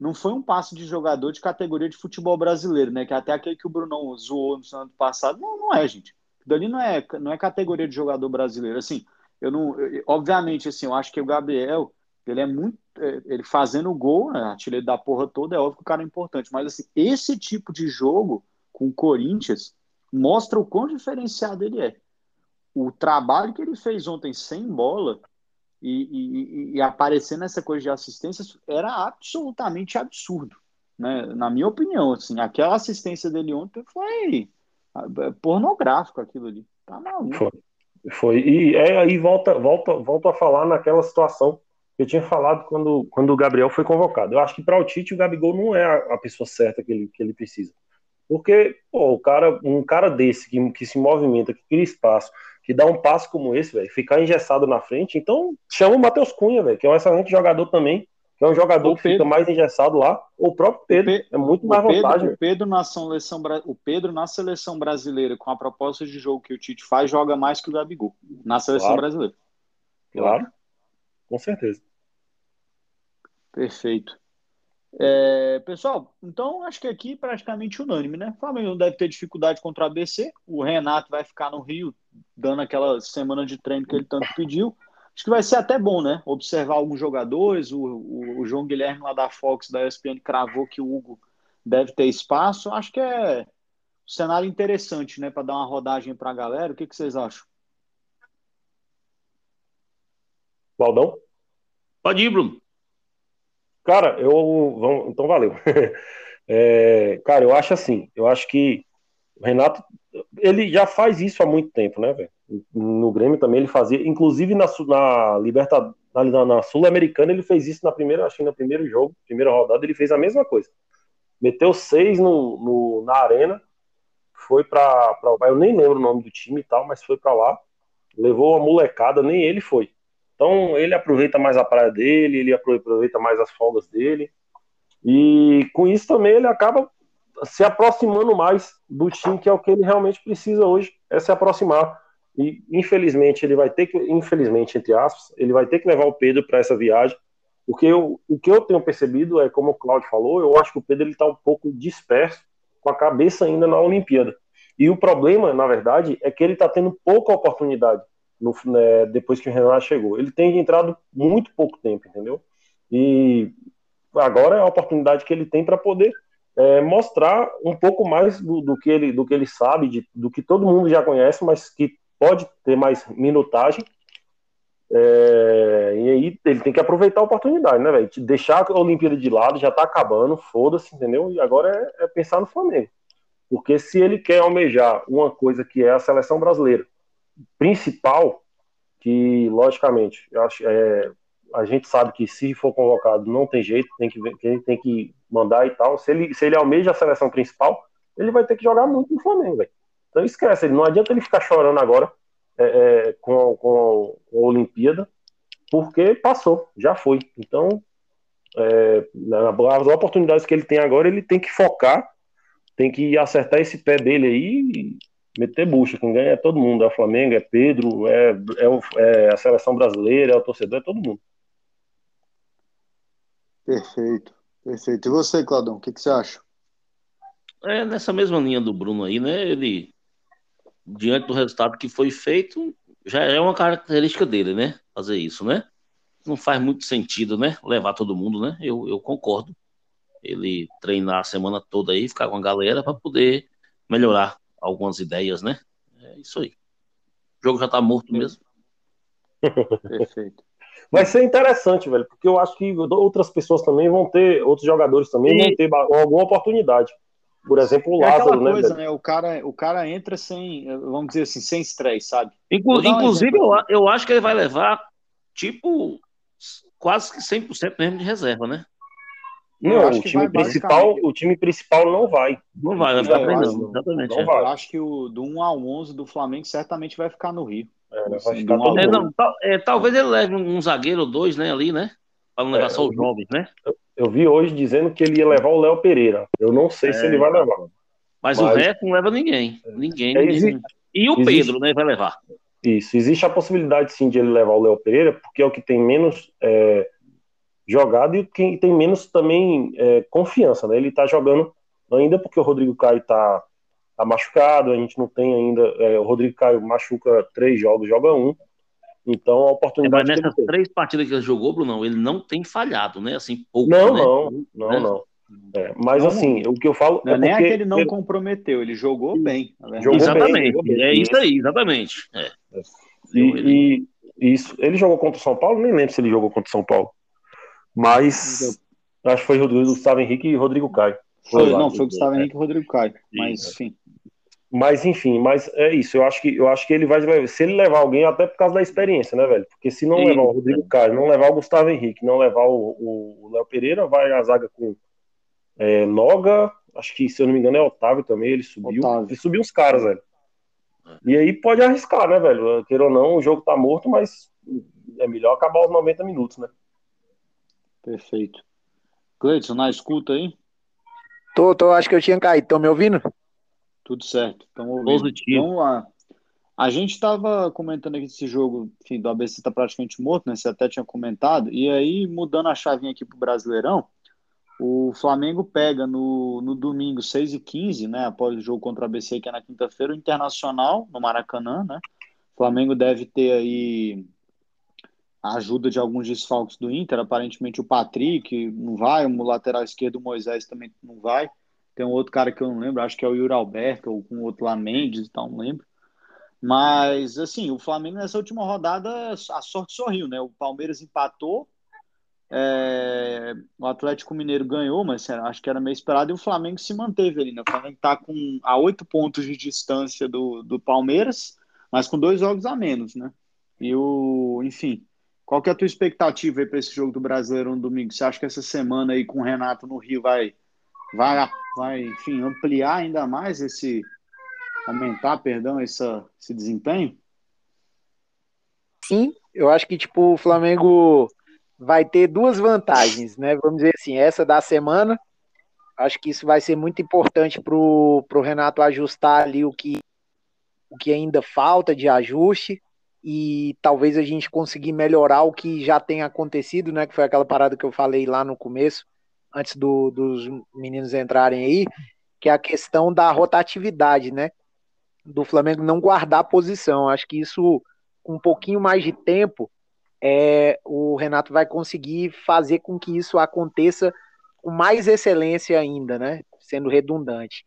não foi um passe de jogador de categoria de futebol brasileiro, né? Que até aquele que o Brunão zoou no ano passado. Não, não é, gente. Dali não é, não é categoria de jogador brasileiro. Assim, eu não. eu- obviamente, assim, eu acho que o Gabriel, ele é muito. é, Ele fazendo gol, né? Artilheiro da porra toda, é óbvio que o cara é importante. Mas assim, esse tipo de jogo com o Corinthians mostra o quão diferenciado ele é. O trabalho que ele fez ontem sem bola e, e, e aparecer nessa coisa de assistências era absolutamente absurdo, né? Na minha opinião, assim, aquela assistência dele ontem foi ah, pornográfico aquilo ali. Tá maluco. Foi. Foi. E é, aí volta, volta, volta a falar naquela situação que eu tinha falado quando, quando o Gabriel foi convocado. Eu acho que para o Tite o Gabigol não é a, a pessoa certa que ele, que ele precisa. Porque, pô, o cara, um cara desse que, que se movimenta, que cria espaço, que dá um passo como esse, velho, ficar engessado na frente, então chama o Matheus Cunha, velho, que é um excelente jogador também, que é um jogador O que fica mais engessado lá, ou o próprio Pedro. Pe- é muito O mais vantagem. Pedro, o, Pedro na seleção, o Pedro na seleção brasileira, com a proposta de jogo que o Tite faz, joga mais que o Gabigol na seleção Claro. brasileira. Claro, com certeza. Perfeito. É, pessoal, então acho que aqui praticamente unânime, né? O Flamengo não deve ter dificuldade contra o ABC. O Renato vai ficar no Rio, dando aquela semana de treino que ele tanto pediu. Acho que vai ser até bom, né? Observar alguns jogadores. O, o, o João Guilherme lá da Fox, da ESPN, cravou que o Hugo deve ter espaço. Acho que é um cenário interessante, né? Para dar uma rodagem para a galera. O que, que vocês acham? Valdão? Pode ir, Bruno. Cara, eu. Vamos, então valeu. É, cara, eu acho assim. Eu acho que o Renato. Ele já faz isso há muito tempo, né, velho? No Grêmio também ele fazia. Inclusive na, na Libertadores. Na, na Sul-Americana ele fez isso na primeira, acho que no primeiro jogo, primeira rodada, ele fez a mesma coisa. Meteu seis no, no- na arena, foi pra, pra. Eu nem lembro o nome do time e tal, mas foi pra lá. Levou a molecada, nem ele foi. Então ele aproveita mais a praia dele, ele aproveita mais as folgas dele. E com isso também ele acaba se aproximando mais do time, que é o que ele realmente precisa hoje, é se aproximar. E infelizmente ele vai ter que, infelizmente, entre aspas, ele vai ter que levar o Pedro para essa viagem, porque eu, o que eu tenho percebido é, como o Claudio falou, eu acho que o Pedro está um pouco disperso, com a cabeça ainda na Olimpíada. E o problema, na verdade, é que ele está tendo pouca oportunidade no, né, depois que o Renato chegou. Ele tem entrado muito pouco tempo, entendeu? E agora é a oportunidade que ele tem para poder é, mostrar um pouco mais do, do, que ele, do que ele sabe, de, do que todo mundo já conhece, mas que pode ter mais minutagem. É, e aí ele tem que aproveitar a oportunidade, né, velho? Deixar a Olimpíada de lado, já tá acabando, foda-se, entendeu? E agora é, é pensar no Flamengo. Porque se ele quer almejar uma coisa que é a seleção brasileira, principal, que logicamente, eu acho, é, a gente sabe que se for convocado não tem jeito, tem que, ver- tem que mandar e tal. Se ele, se ele almeja a seleção principal, ele vai ter que jogar muito no Flamengo, velho. Então esquece, não adianta ele ficar chorando agora é, é, com, com a Olimpíada, porque passou, já foi. Então, é, as oportunidades que ele tem agora, ele tem que focar, tem que acertar esse pé dele aí e meter bucha. Quem ganha é todo mundo, é o Flamengo, é Pedro, é, é, é a seleção brasileira, é o torcedor, é todo mundo. Perfeito, perfeito. E você, Claudão, o que, que você acha? É nessa mesma linha do Bruno aí, né? Ele, diante do resultado que foi feito, já é uma característica dele, né? Fazer isso, né? Não faz muito sentido, né? Levar todo mundo, né? Eu, eu concordo. Ele treinar a semana toda aí, ficar com a galera para poder melhorar algumas ideias, né? É isso aí. O jogo já tá morto mesmo. Perfeito. Vai ser interessante, velho, porque eu acho que outras pessoas também vão ter, outros jogadores também e... vão ter alguma oportunidade. Por exemplo, o é Lázaro, né? Coisa, né? O cara, o cara entra sem, vamos dizer assim, sem estresse, sabe? Inclu inclusive, eu, eu acho que ele vai levar, tipo, quase que 100% mesmo de reserva, né? Não, o time, principal, o time principal não vai. Não vai, vai ficar treinando, exatamente. Não é. vai. Eu acho que o do 1 ao 11 do Flamengo certamente vai ficar no Rio. É, é, não, tal, é, talvez ele leve um zagueiro ou dois, né, ali, né? Para não levar é, só os jovens, né? Eu, eu, vi hoje dizendo que ele ia levar o Léo Pereira. Eu não sei se ele vai levar. Mas, mas, o resto não leva ninguém. Ninguém. É, ninguém. E o existe, Pedro, né, vai levar. Isso. Existe a possibilidade, sim, de ele levar o Léo Pereira, porque é o que tem menos é, jogado e quem tem menos também é, confiança, né? Ele tá jogando ainda porque o Rodrigo Caio tá, tá machucado, a gente não tem ainda. É, o Rodrigo Caio machuca três jogos, joga um. Então a oportunidade. É, mas nessas três partidas que ele jogou, Bruno, ele não tem falhado, né? Assim, pouco. Não, né? não, não, né? não. É, mas não, assim, o que eu falo. Não é nem aquele não ele... comprometeu, ele jogou bem. Jogou exatamente. Bem, é isso aí, exatamente. É. E, e, isso, ele jogou contra o São Paulo? Nem lembro se ele jogou contra o São Paulo. Mas acho que foi Gustavo Henrique e Rodrigo Caio. Foi, foi não, foi Gustavo Henrique e Rodrigo Caio. Mas, enfim. Mas, enfim, mas é isso. Eu acho que, eu acho que ele vai. Se ele levar alguém, até por causa da experiência, né, velho? Porque se não Sim. levar o Rodrigo Caio, não levar o Gustavo Henrique, não levar o Léo Pereira, vai a zaga com é, Noga, acho que, se eu não me engano, é Otávio também. Ele subiu. Otávio. Ele subiu uns caras, velho. E aí pode arriscar, né, velho? Queira ou não, o jogo tá morto, mas é melhor acabar os 90 minutos, né? Perfeito. Cleiton, na escuta aí? Tô, tô, acho que eu tinha caído. Estão me ouvindo? Tudo certo. Estão ouvindo. Positivo. Então, a, gente estava comentando aqui esse jogo, enfim, do ABC está praticamente morto, né? Você até tinha comentado. E aí, mudando a chavinha aqui pro Brasileirão, o Flamengo pega no, no domingo 6 e 15 né? Após o jogo contra o ABC, que é na quinta-feira, o Internacional, no Maracanã, né? O Flamengo deve ter aí a ajuda de alguns desfalques do Inter, aparentemente o Patrick não vai, o lateral esquerdo o Moisés também não vai. Tem um outro cara que eu não lembro, acho que é o Yuri Alberto, ou com outro lá Mendes e tal, não lembro. Mas, assim, o Flamengo nessa última rodada, a sorte sorriu, né? O Palmeiras empatou, é... o Atlético Mineiro ganhou, mas acho que era meio esperado, e o Flamengo se manteve ali, né? O Flamengo tá com a oito pontos de distância do, do Palmeiras, mas com dois jogos a menos, né? E o, enfim, qual que é a tua expectativa aí para esse jogo do Brasileiro no domingo? Você acha que essa semana aí com o Renato no Rio vai, vai, vai enfim, ampliar ainda mais esse, aumentar, perdão, essa, esse desempenho? Sim, eu acho que tipo o Flamengo vai ter duas vantagens, né? Vamos dizer assim, essa da semana, acho que isso vai ser muito importante para o Renato ajustar ali o que, o que ainda falta de ajuste e talvez a gente conseguir melhorar o que já tem acontecido, né? Que foi aquela parada que eu falei lá no começo, antes do, dos meninos entrarem aí, que é a questão da rotatividade, né? Do Flamengo não guardar posição. Acho que isso, com um pouquinho mais de tempo, é, o Renato vai conseguir fazer com que isso aconteça com mais excelência ainda, né? Sendo redundante.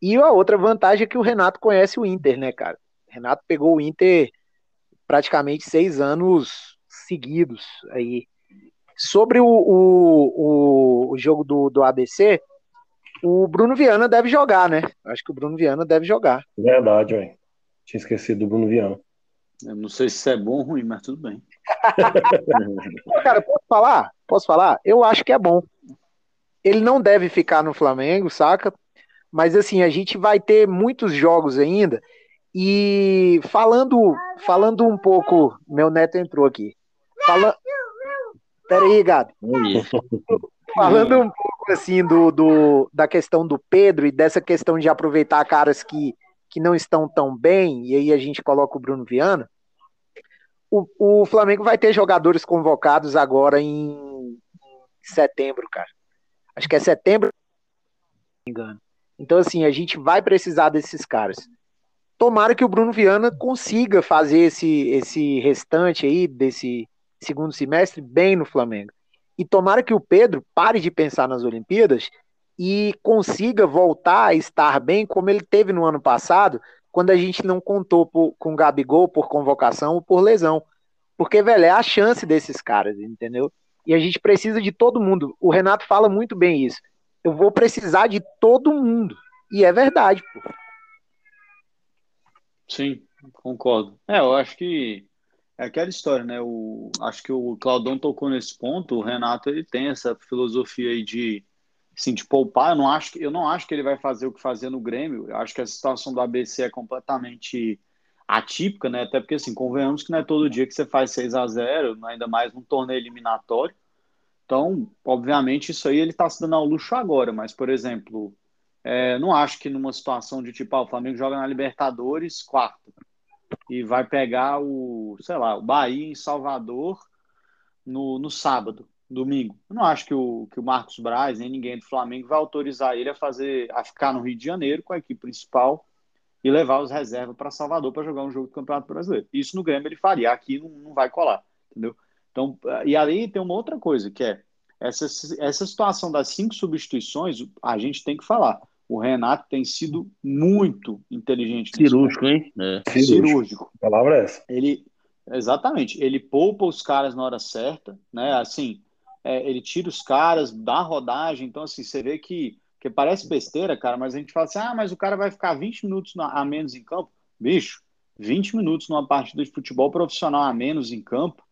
E a outra vantagem é que o Renato conhece o Inter, né, cara? O Renato pegou o Inter praticamente seis anos seguidos aí. Sobre o, o, o jogo do, do ABC, o Bruno Viana deve jogar, né? Acho que o Bruno Viana deve jogar. Verdade, velho. Tinha esquecido do Bruno Viana. Eu não sei se isso é bom ou ruim, mas tudo bem. Cara, posso falar? Posso falar? Eu acho que é bom. Ele não deve ficar no Flamengo, saca? Mas assim, a gente vai ter muitos jogos ainda e falando, falando um pouco, meu neto entrou aqui. Fala... Peraí, Gabi. falando um pouco assim do, do, da questão do Pedro e dessa questão de aproveitar caras que, que não estão tão bem, e aí a gente coloca o Bruno Viana. O, o Flamengo vai ter jogadores convocados agora em setembro, cara. Acho que é setembro, não me engano. Então, assim, a gente vai precisar desses caras tomara que o Bruno Viana consiga fazer esse, esse restante aí desse segundo semestre bem no Flamengo. E tomara que o Pedro pare de pensar nas Olimpíadas e consiga voltar a estar bem como ele teve no ano passado, quando a gente não contou por, com o Gabigol por convocação ou por lesão. Porque, velho, é a chance desses caras, entendeu? E a gente precisa de todo mundo. O Renato fala muito bem isso. Eu vou precisar de todo mundo. E é verdade, pô. Sim, concordo. É, eu acho que é aquela história, né? O, acho que o Claudão tocou nesse ponto. O Renato ele tem essa filosofia aí de, assim, de poupar. Eu não acho que eu não acho que ele vai fazer o que fazia no Grêmio. Eu acho que a situação do ABC é completamente atípica, né? Até porque, assim, convenhamos que não é todo dia que você faz 6 a 0 ainda mais num torneio eliminatório. Então, obviamente, isso aí ele está se dando ao luxo agora, mas, por exemplo, é, não acho que numa situação de tipo, ah, o Flamengo joga na Libertadores quarto e vai pegar o, sei lá, o Bahia em Salvador no, no sábado, domingo. Eu não acho que o, que o Marcos Braz, nem ninguém do Flamengo vai autorizar ele a fazer, a ficar no Rio de Janeiro com a equipe principal e levar os reservas para Salvador para jogar um jogo do Campeonato Brasileiro. Isso no Grêmio ele faria, aqui não, não vai colar, entendeu? Então, e aí tem uma outra coisa que é essa, essa situação das cinco substituições, a gente tem que falar. O Renato tem sido muito inteligente. Cirúrgico, hein? É. Cirúrgico. A palavra é essa. Ele, exatamente. Ele poupa os caras na hora certa, né? Assim, é, ele tira os caras, dá rodagem. Então, assim, você vê que porque parece besteira, cara, mas a gente fala assim: ah, mas o cara vai ficar 20 minutos a menos em campo. Bicho, 20 minutos numa partida de futebol profissional a menos em campo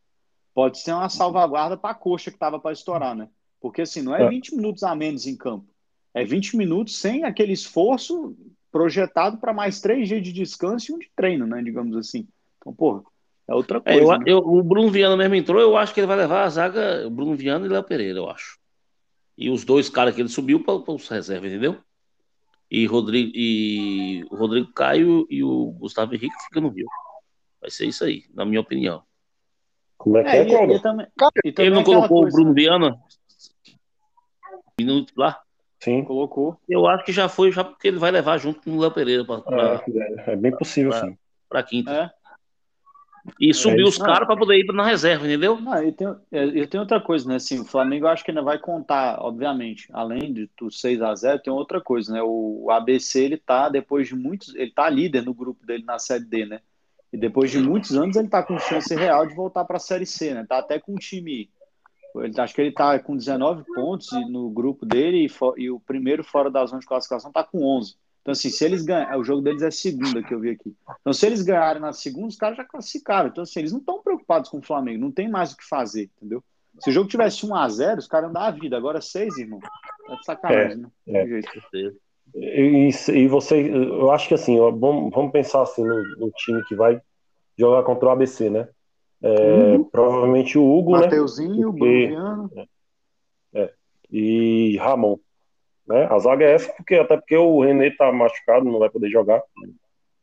pode ser uma salvaguarda para a coxa que estava para estourar, né? Porque assim, não é 20 é. minutos a menos em campo. É 20 minutos sem aquele esforço projetado para mais três dias de descanso e um de treino, né? Digamos assim. Então, porra, é outra coisa. É, eu, né? eu, o Bruno Viana mesmo entrou, eu acho que ele vai levar a zaga, o Bruno Viana e Léo Pereira, eu acho. E os dois caras que ele subiu para os reservas, entendeu? E, Rodrigo, e o Rodrigo Caio e o Gustavo Henrique ficam no Rio. Vai ser isso aí, na minha opinião. Como é que é, é e, e também, e também ele não colocou coisa, o Bruno Viana? Minuto lá? Sim. Colocou. Eu acho que já foi, já porque ele vai levar junto com o Léo Pereira. Pra, pra, é, é, bem possível, pra, sim. Para quinta. É. E subiu é os caras para poder ir na reserva, entendeu? Não, e tem, é, e tem outra coisa, né? Assim, o Flamengo eu acho que ainda vai contar, obviamente, além de do 6 a 0 tem outra coisa, né? O ABC, ele tá, depois de muitos. Ele tá líder no grupo dele na Série D, né? E depois de muitos anos ele tá com chance real de voltar para a Série C, né? Tá até com um time. Ele, acho que ele tá com 19 pontos no grupo dele e, e o primeiro fora da zona de classificação tá com 11. Então, assim, se eles ganharem, o jogo deles é segunda que eu vi aqui. Então, se eles ganharem na segunda, os caras já classificaram. Então, assim, eles não estão preocupados com o Flamengo, não tem mais o que fazer, entendeu? Se o jogo tivesse 1 a 0 os caras dão a vida. Agora 6, irmão. É de sacanagem, é, né? É. E, e, você, eu acho que assim, vamos, vamos pensar assim no, no, time que vai jogar contra o ABC, né? É, uhum. Provavelmente o Hugo, Mateuzinho, né? Porque, Bruno é, é, e Ramon. Né? A zaga é essa, porque, até porque o René tá machucado, não vai poder jogar.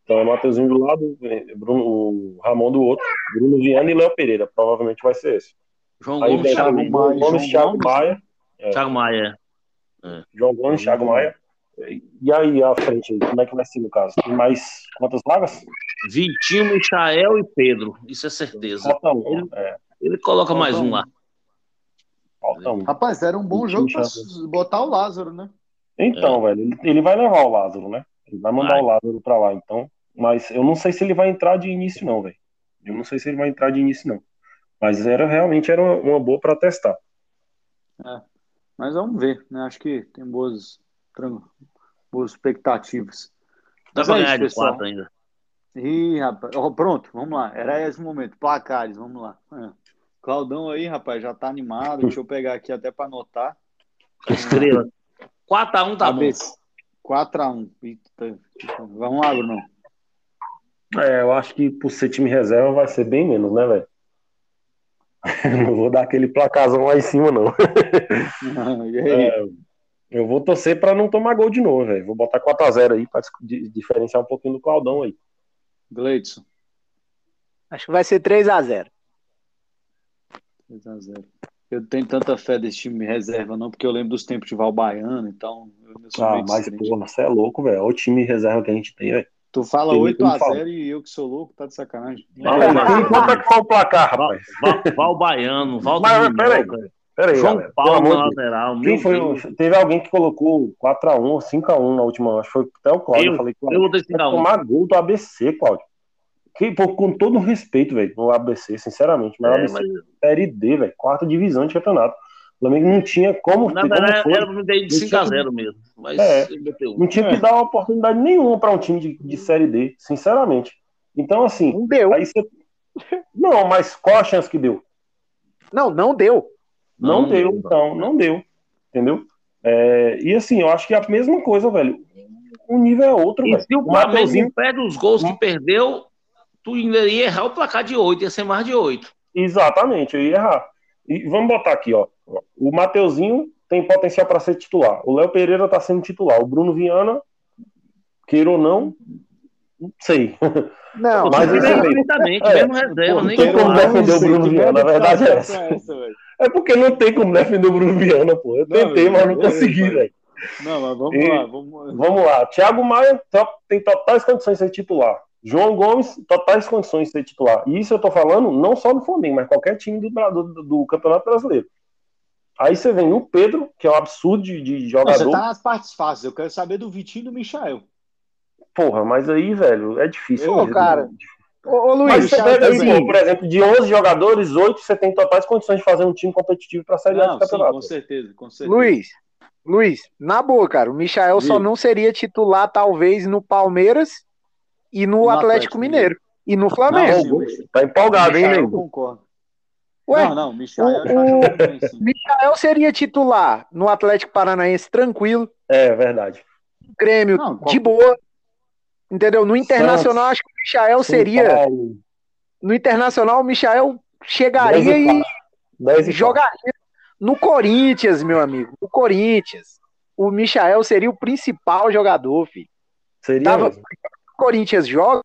Então é Matheusinho do lado, Bruno, o Ramon do outro, Bruno Viana e Léo Pereira. Provavelmente vai ser esse. João Aí Gomes, Thiago Maia. Gomes, Thiago Maia. É. Thiago Maia. É. João Gomes, Thiago Maia. E aí a frente, como é que vai ser no caso? Tem mais quantas vagas? Vitinho, Michael e Pedro. Isso é certeza. Falta um, ele, é. ele coloca Falta mais um, um lá. Falta um. Rapaz, era um bom jogo para botar o Lázaro, né? Então, é. velho, ele, vai levar o Lázaro, né? Ele vai mandar vai. o Lázaro pra lá, então. Mas eu não sei se ele vai entrar de início, não, velho. Eu não sei se ele vai entrar de início, não. Mas era realmente era uma, uma boa para testar. É. Mas vamos ver, né? Acho que tem boas, boas expectativas. Dá pra é ganhar de quatro ainda. Ih, rapaz. Oh, pronto, vamos lá. Era esse momento. Placares, vamos lá. É. Claudão aí, rapaz, já tá animado. Deixa eu pegar aqui até para anotar. Estrela. 4x1 tá bom. 4x1. Vamos lá, Bruno. É, eu acho que por ser time reserva vai ser bem menos, né, velho? Não vou dar aquele placazão lá em cima, não. é, eu vou torcer para não tomar gol de novo, velho. Vou botar 4x0 aí para diferenciar um pouquinho do Claudão aí. Gleidson. Acho que vai ser 3x0. 3x0. Eu tenho tanta fé desse time reserva, não, porque eu lembro dos tempos de Val Baiano, então. Eu sou ah, mas, porra, você é louco, velho. Olha o time reserva que a gente tem, velho. Tu fala 8x0 e eu que sou louco, tá de sacanagem. Não, não, quanto é que foi o placar, rapaz? Val, Val Baiano, Val Mas, peraí, peraí. João galera, Paulo na lateral. Quem foi, teve alguém que colocou 4x1, 5x1 na última, acho que foi até o Cláudio. Eu, eu falei, Cláudio, eu vou tomar gol do ABC, Cláudio. que, pô, com todo respeito, velho, o ABC, sinceramente, mas o É, ABC mas, Série D, velho, quarta divisão de campeonato. O Flamengo não tinha como, na como verdade, foi, era ter de Não 5x0 mesmo. Mas É. não tinha que dar uma oportunidade nenhuma para um time de, de Série D, sinceramente. Então, assim, Não deu. aí você. Não, mas qual a chance que deu? Não, não deu. Não, Não deu, deu. então, não deu. Entendeu? É, e assim, eu acho que é a mesma coisa, velho. O nível é outro, E velho. se o Mateuzinho, perde os gols que perdeu, tu ainda ia errar o placar de 8, ia ser mais de 8. exatamente, eu ia errar. E vamos botar aqui, ó. O Mateuzinho tem potencial para ser titular. O Léo Pereira tá sendo titular. O Bruno Viana, queira ou não, não sei. Não, Mas é, mesmo reserva, nem tem como defender o Bruno Viana, a verdade é essa. velho. É porque não tem como defender o Bruno Viana, pô. Eu Não, tentei, mas não consegui, velho. Não, mas vamos E- lá, vamos Vamos lá. Thiago Maia tem totais condições de ser titular. João Gomes, totais condições de ser titular. E isso eu tô falando não só do Flamengo, mas qualquer time do, do, do Campeonato Brasileiro. Aí você vem o Pedro, que é um absurdo de, de Não, jogador. você tá nas partes fáceis. Eu quero saber do Vitinho e do Michael. Porra, mas aí, velho, é difícil. Pô, mesmo. cara, Ô, ô Luiz, Mas você também. pô, por exemplo, de 11 jogadores, 8 você tem totais condições de fazer um time competitivo pra Série A Não, do sim, campeonato. com certeza, com certeza. Luiz, Luiz, na boa, cara, o Michael só não seria titular, talvez, no Palmeiras e no, No Atlético, Atlético Mineiro. E no Não, Flamengo. sim, o Mich- Tá empolgado, hein, Michael, eu nego? concordo. Ué, não, não, Michael o- sim. Michael seria titular no Atlético Paranaense tranquilo, É, verdade. Grêmio Não, de boa. Entendeu? No Internacional, acho que o Michael seria. No Internacional, o Michael chegaria 10 e e 4. 10 4. jogaria. No Corinthians, meu amigo. No Corinthians. O Michael seria o principal jogador, filho. Seria Tava- o Corinthians joga,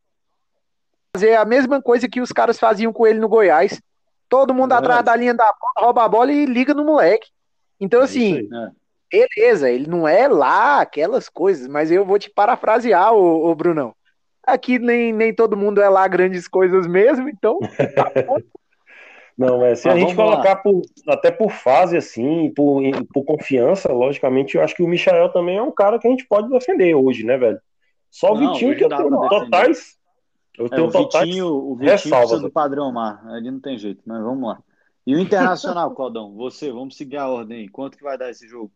fazer a mesma coisa que os caras faziam com ele no Goiás. Todo mundo É atrás da linha da bola, rouba a bola e liga no moleque. Então, assim, isso É. beleza, ele não é lá aquelas coisas, mas eu vou te parafrasear, ô, ô Brunão. Aqui nem, nem todo mundo é lá grandes coisas mesmo, então Não, é, se Mas a gente colocar por- até por fase, assim, por, por confiança, logicamente, eu acho que o Michael também é um cara que a gente pode defender hoje, né, velho? Só o Não, Vitinho que eu tenho totais. Eu É, tenho o totais. Vitinho, o Vitinho ressalvas, precisa do padrão mar. Ali não tem jeito, mas vamos lá. E o Internacional, Claudão? Você, vamos seguir a ordem aí. Quanto que vai dar esse jogo?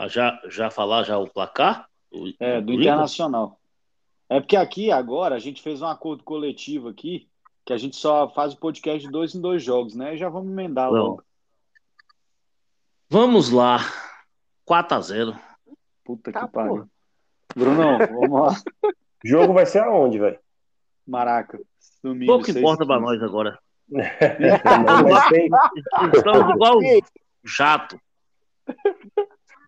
Ah, já, já falar já o placar? O- É, do Inter? Internacional. É porque aqui agora a gente fez um acordo coletivo aqui, que a gente só faz o podcast de dois em dois jogos, né? Já vamos emendar Não. logo. Vamos lá. 4x0. Puta Tá, que pariu. Brunão, vamos lá. O jogo vai ser aonde, velho? Maraca. Domingo, Pouco e importa pra nós agora. Estamos igual jato.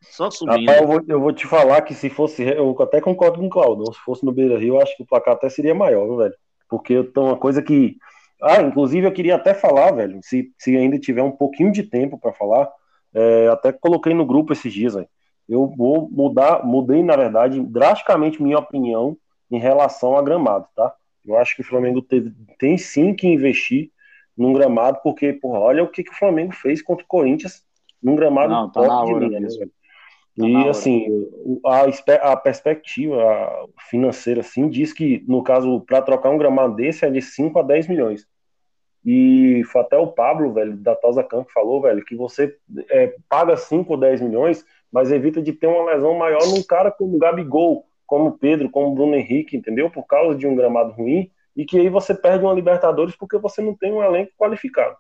Só subindo. Rapaz, eu vou, eu vou te falar que se fosse. Eu até concordo com o Claudão. Se fosse no Beira Rio, eu acho que o placar até seria maior, viu, velho? Porque tô uma coisa que. Ah, inclusive eu queria até falar, velho, se, se ainda tiver um pouquinho de tempo pra falar, é, até coloquei no grupo esses dias, velho. Eu vou mudar, mudei, na verdade, drasticamente minha opinião em relação a gramado, tá? Eu acho que o Flamengo teve- tem sim que investir num gramado, porque, porra, olha o que, que o Flamengo fez contra o Corinthians num gramado Não, tá top de linha, né, velho? Tá E assim, a, a perspectiva financeira assim diz que no caso para trocar um gramado desse é de 5 a 10 milhões. E foi até o Pablo, velho, da Tosa Campo falou, velho, que você é, paga 5 ou 10 milhões, mas evita de ter uma lesão maior num cara como o Gabigol, como o Pedro, como o Bruno Henrique, entendeu? Por causa de um gramado ruim, e que aí você perde uma Libertadores porque você não tem um elenco qualificado.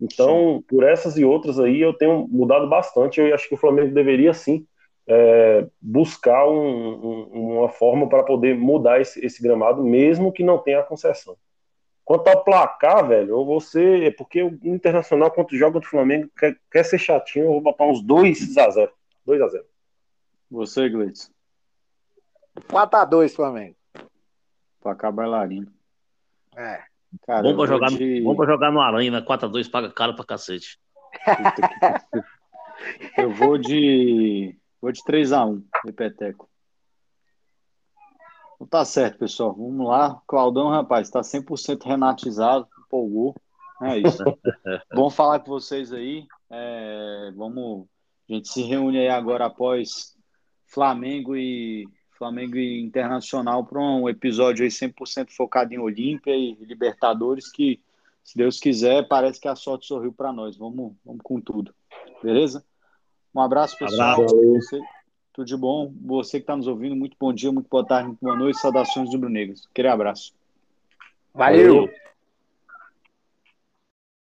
Então, por essas e outras aí, eu tenho mudado bastante. Eu acho que o Flamengo deveria sim é, buscar um- um- uma forma para poder mudar esse, esse gramado, mesmo que não tenha a concessão. Quanto ao placar, velho, eu vou ser. é Porque o Internacional, quando joga contra o Flamengo, quer, quer ser chatinho, eu vou botar uns 2x0. 2x0. Você, Gleitz, 4x2 Flamengo. placar bailarino. É. Cara, Bom pra, jogar, de... bom pra jogar no Aranha, né? 4x2 paga caro pra cacete. Eu vou de. Vou de 3x1, Repeteco. Então tá certo, pessoal. Vamos lá. Claudão, rapaz, tá 100% renatizado, empolgou. É isso. Bom falar com vocês aí. É, vamos. A gente se reúne aí agora após Flamengo e Flamengo e Internacional para um episódio aí 100% focado em Olímpia e Libertadores, que, se Deus quiser, parece que a sorte sorriu para nós. Vamos, vamos com tudo. Beleza? Um abraço, pessoal. Abraço. Tudo de bom. Você que está nos ouvindo, muito bom dia, muito boa tarde, muito boa noite. Saudações do Negras. Aquele abraço. Valeu. Valeu.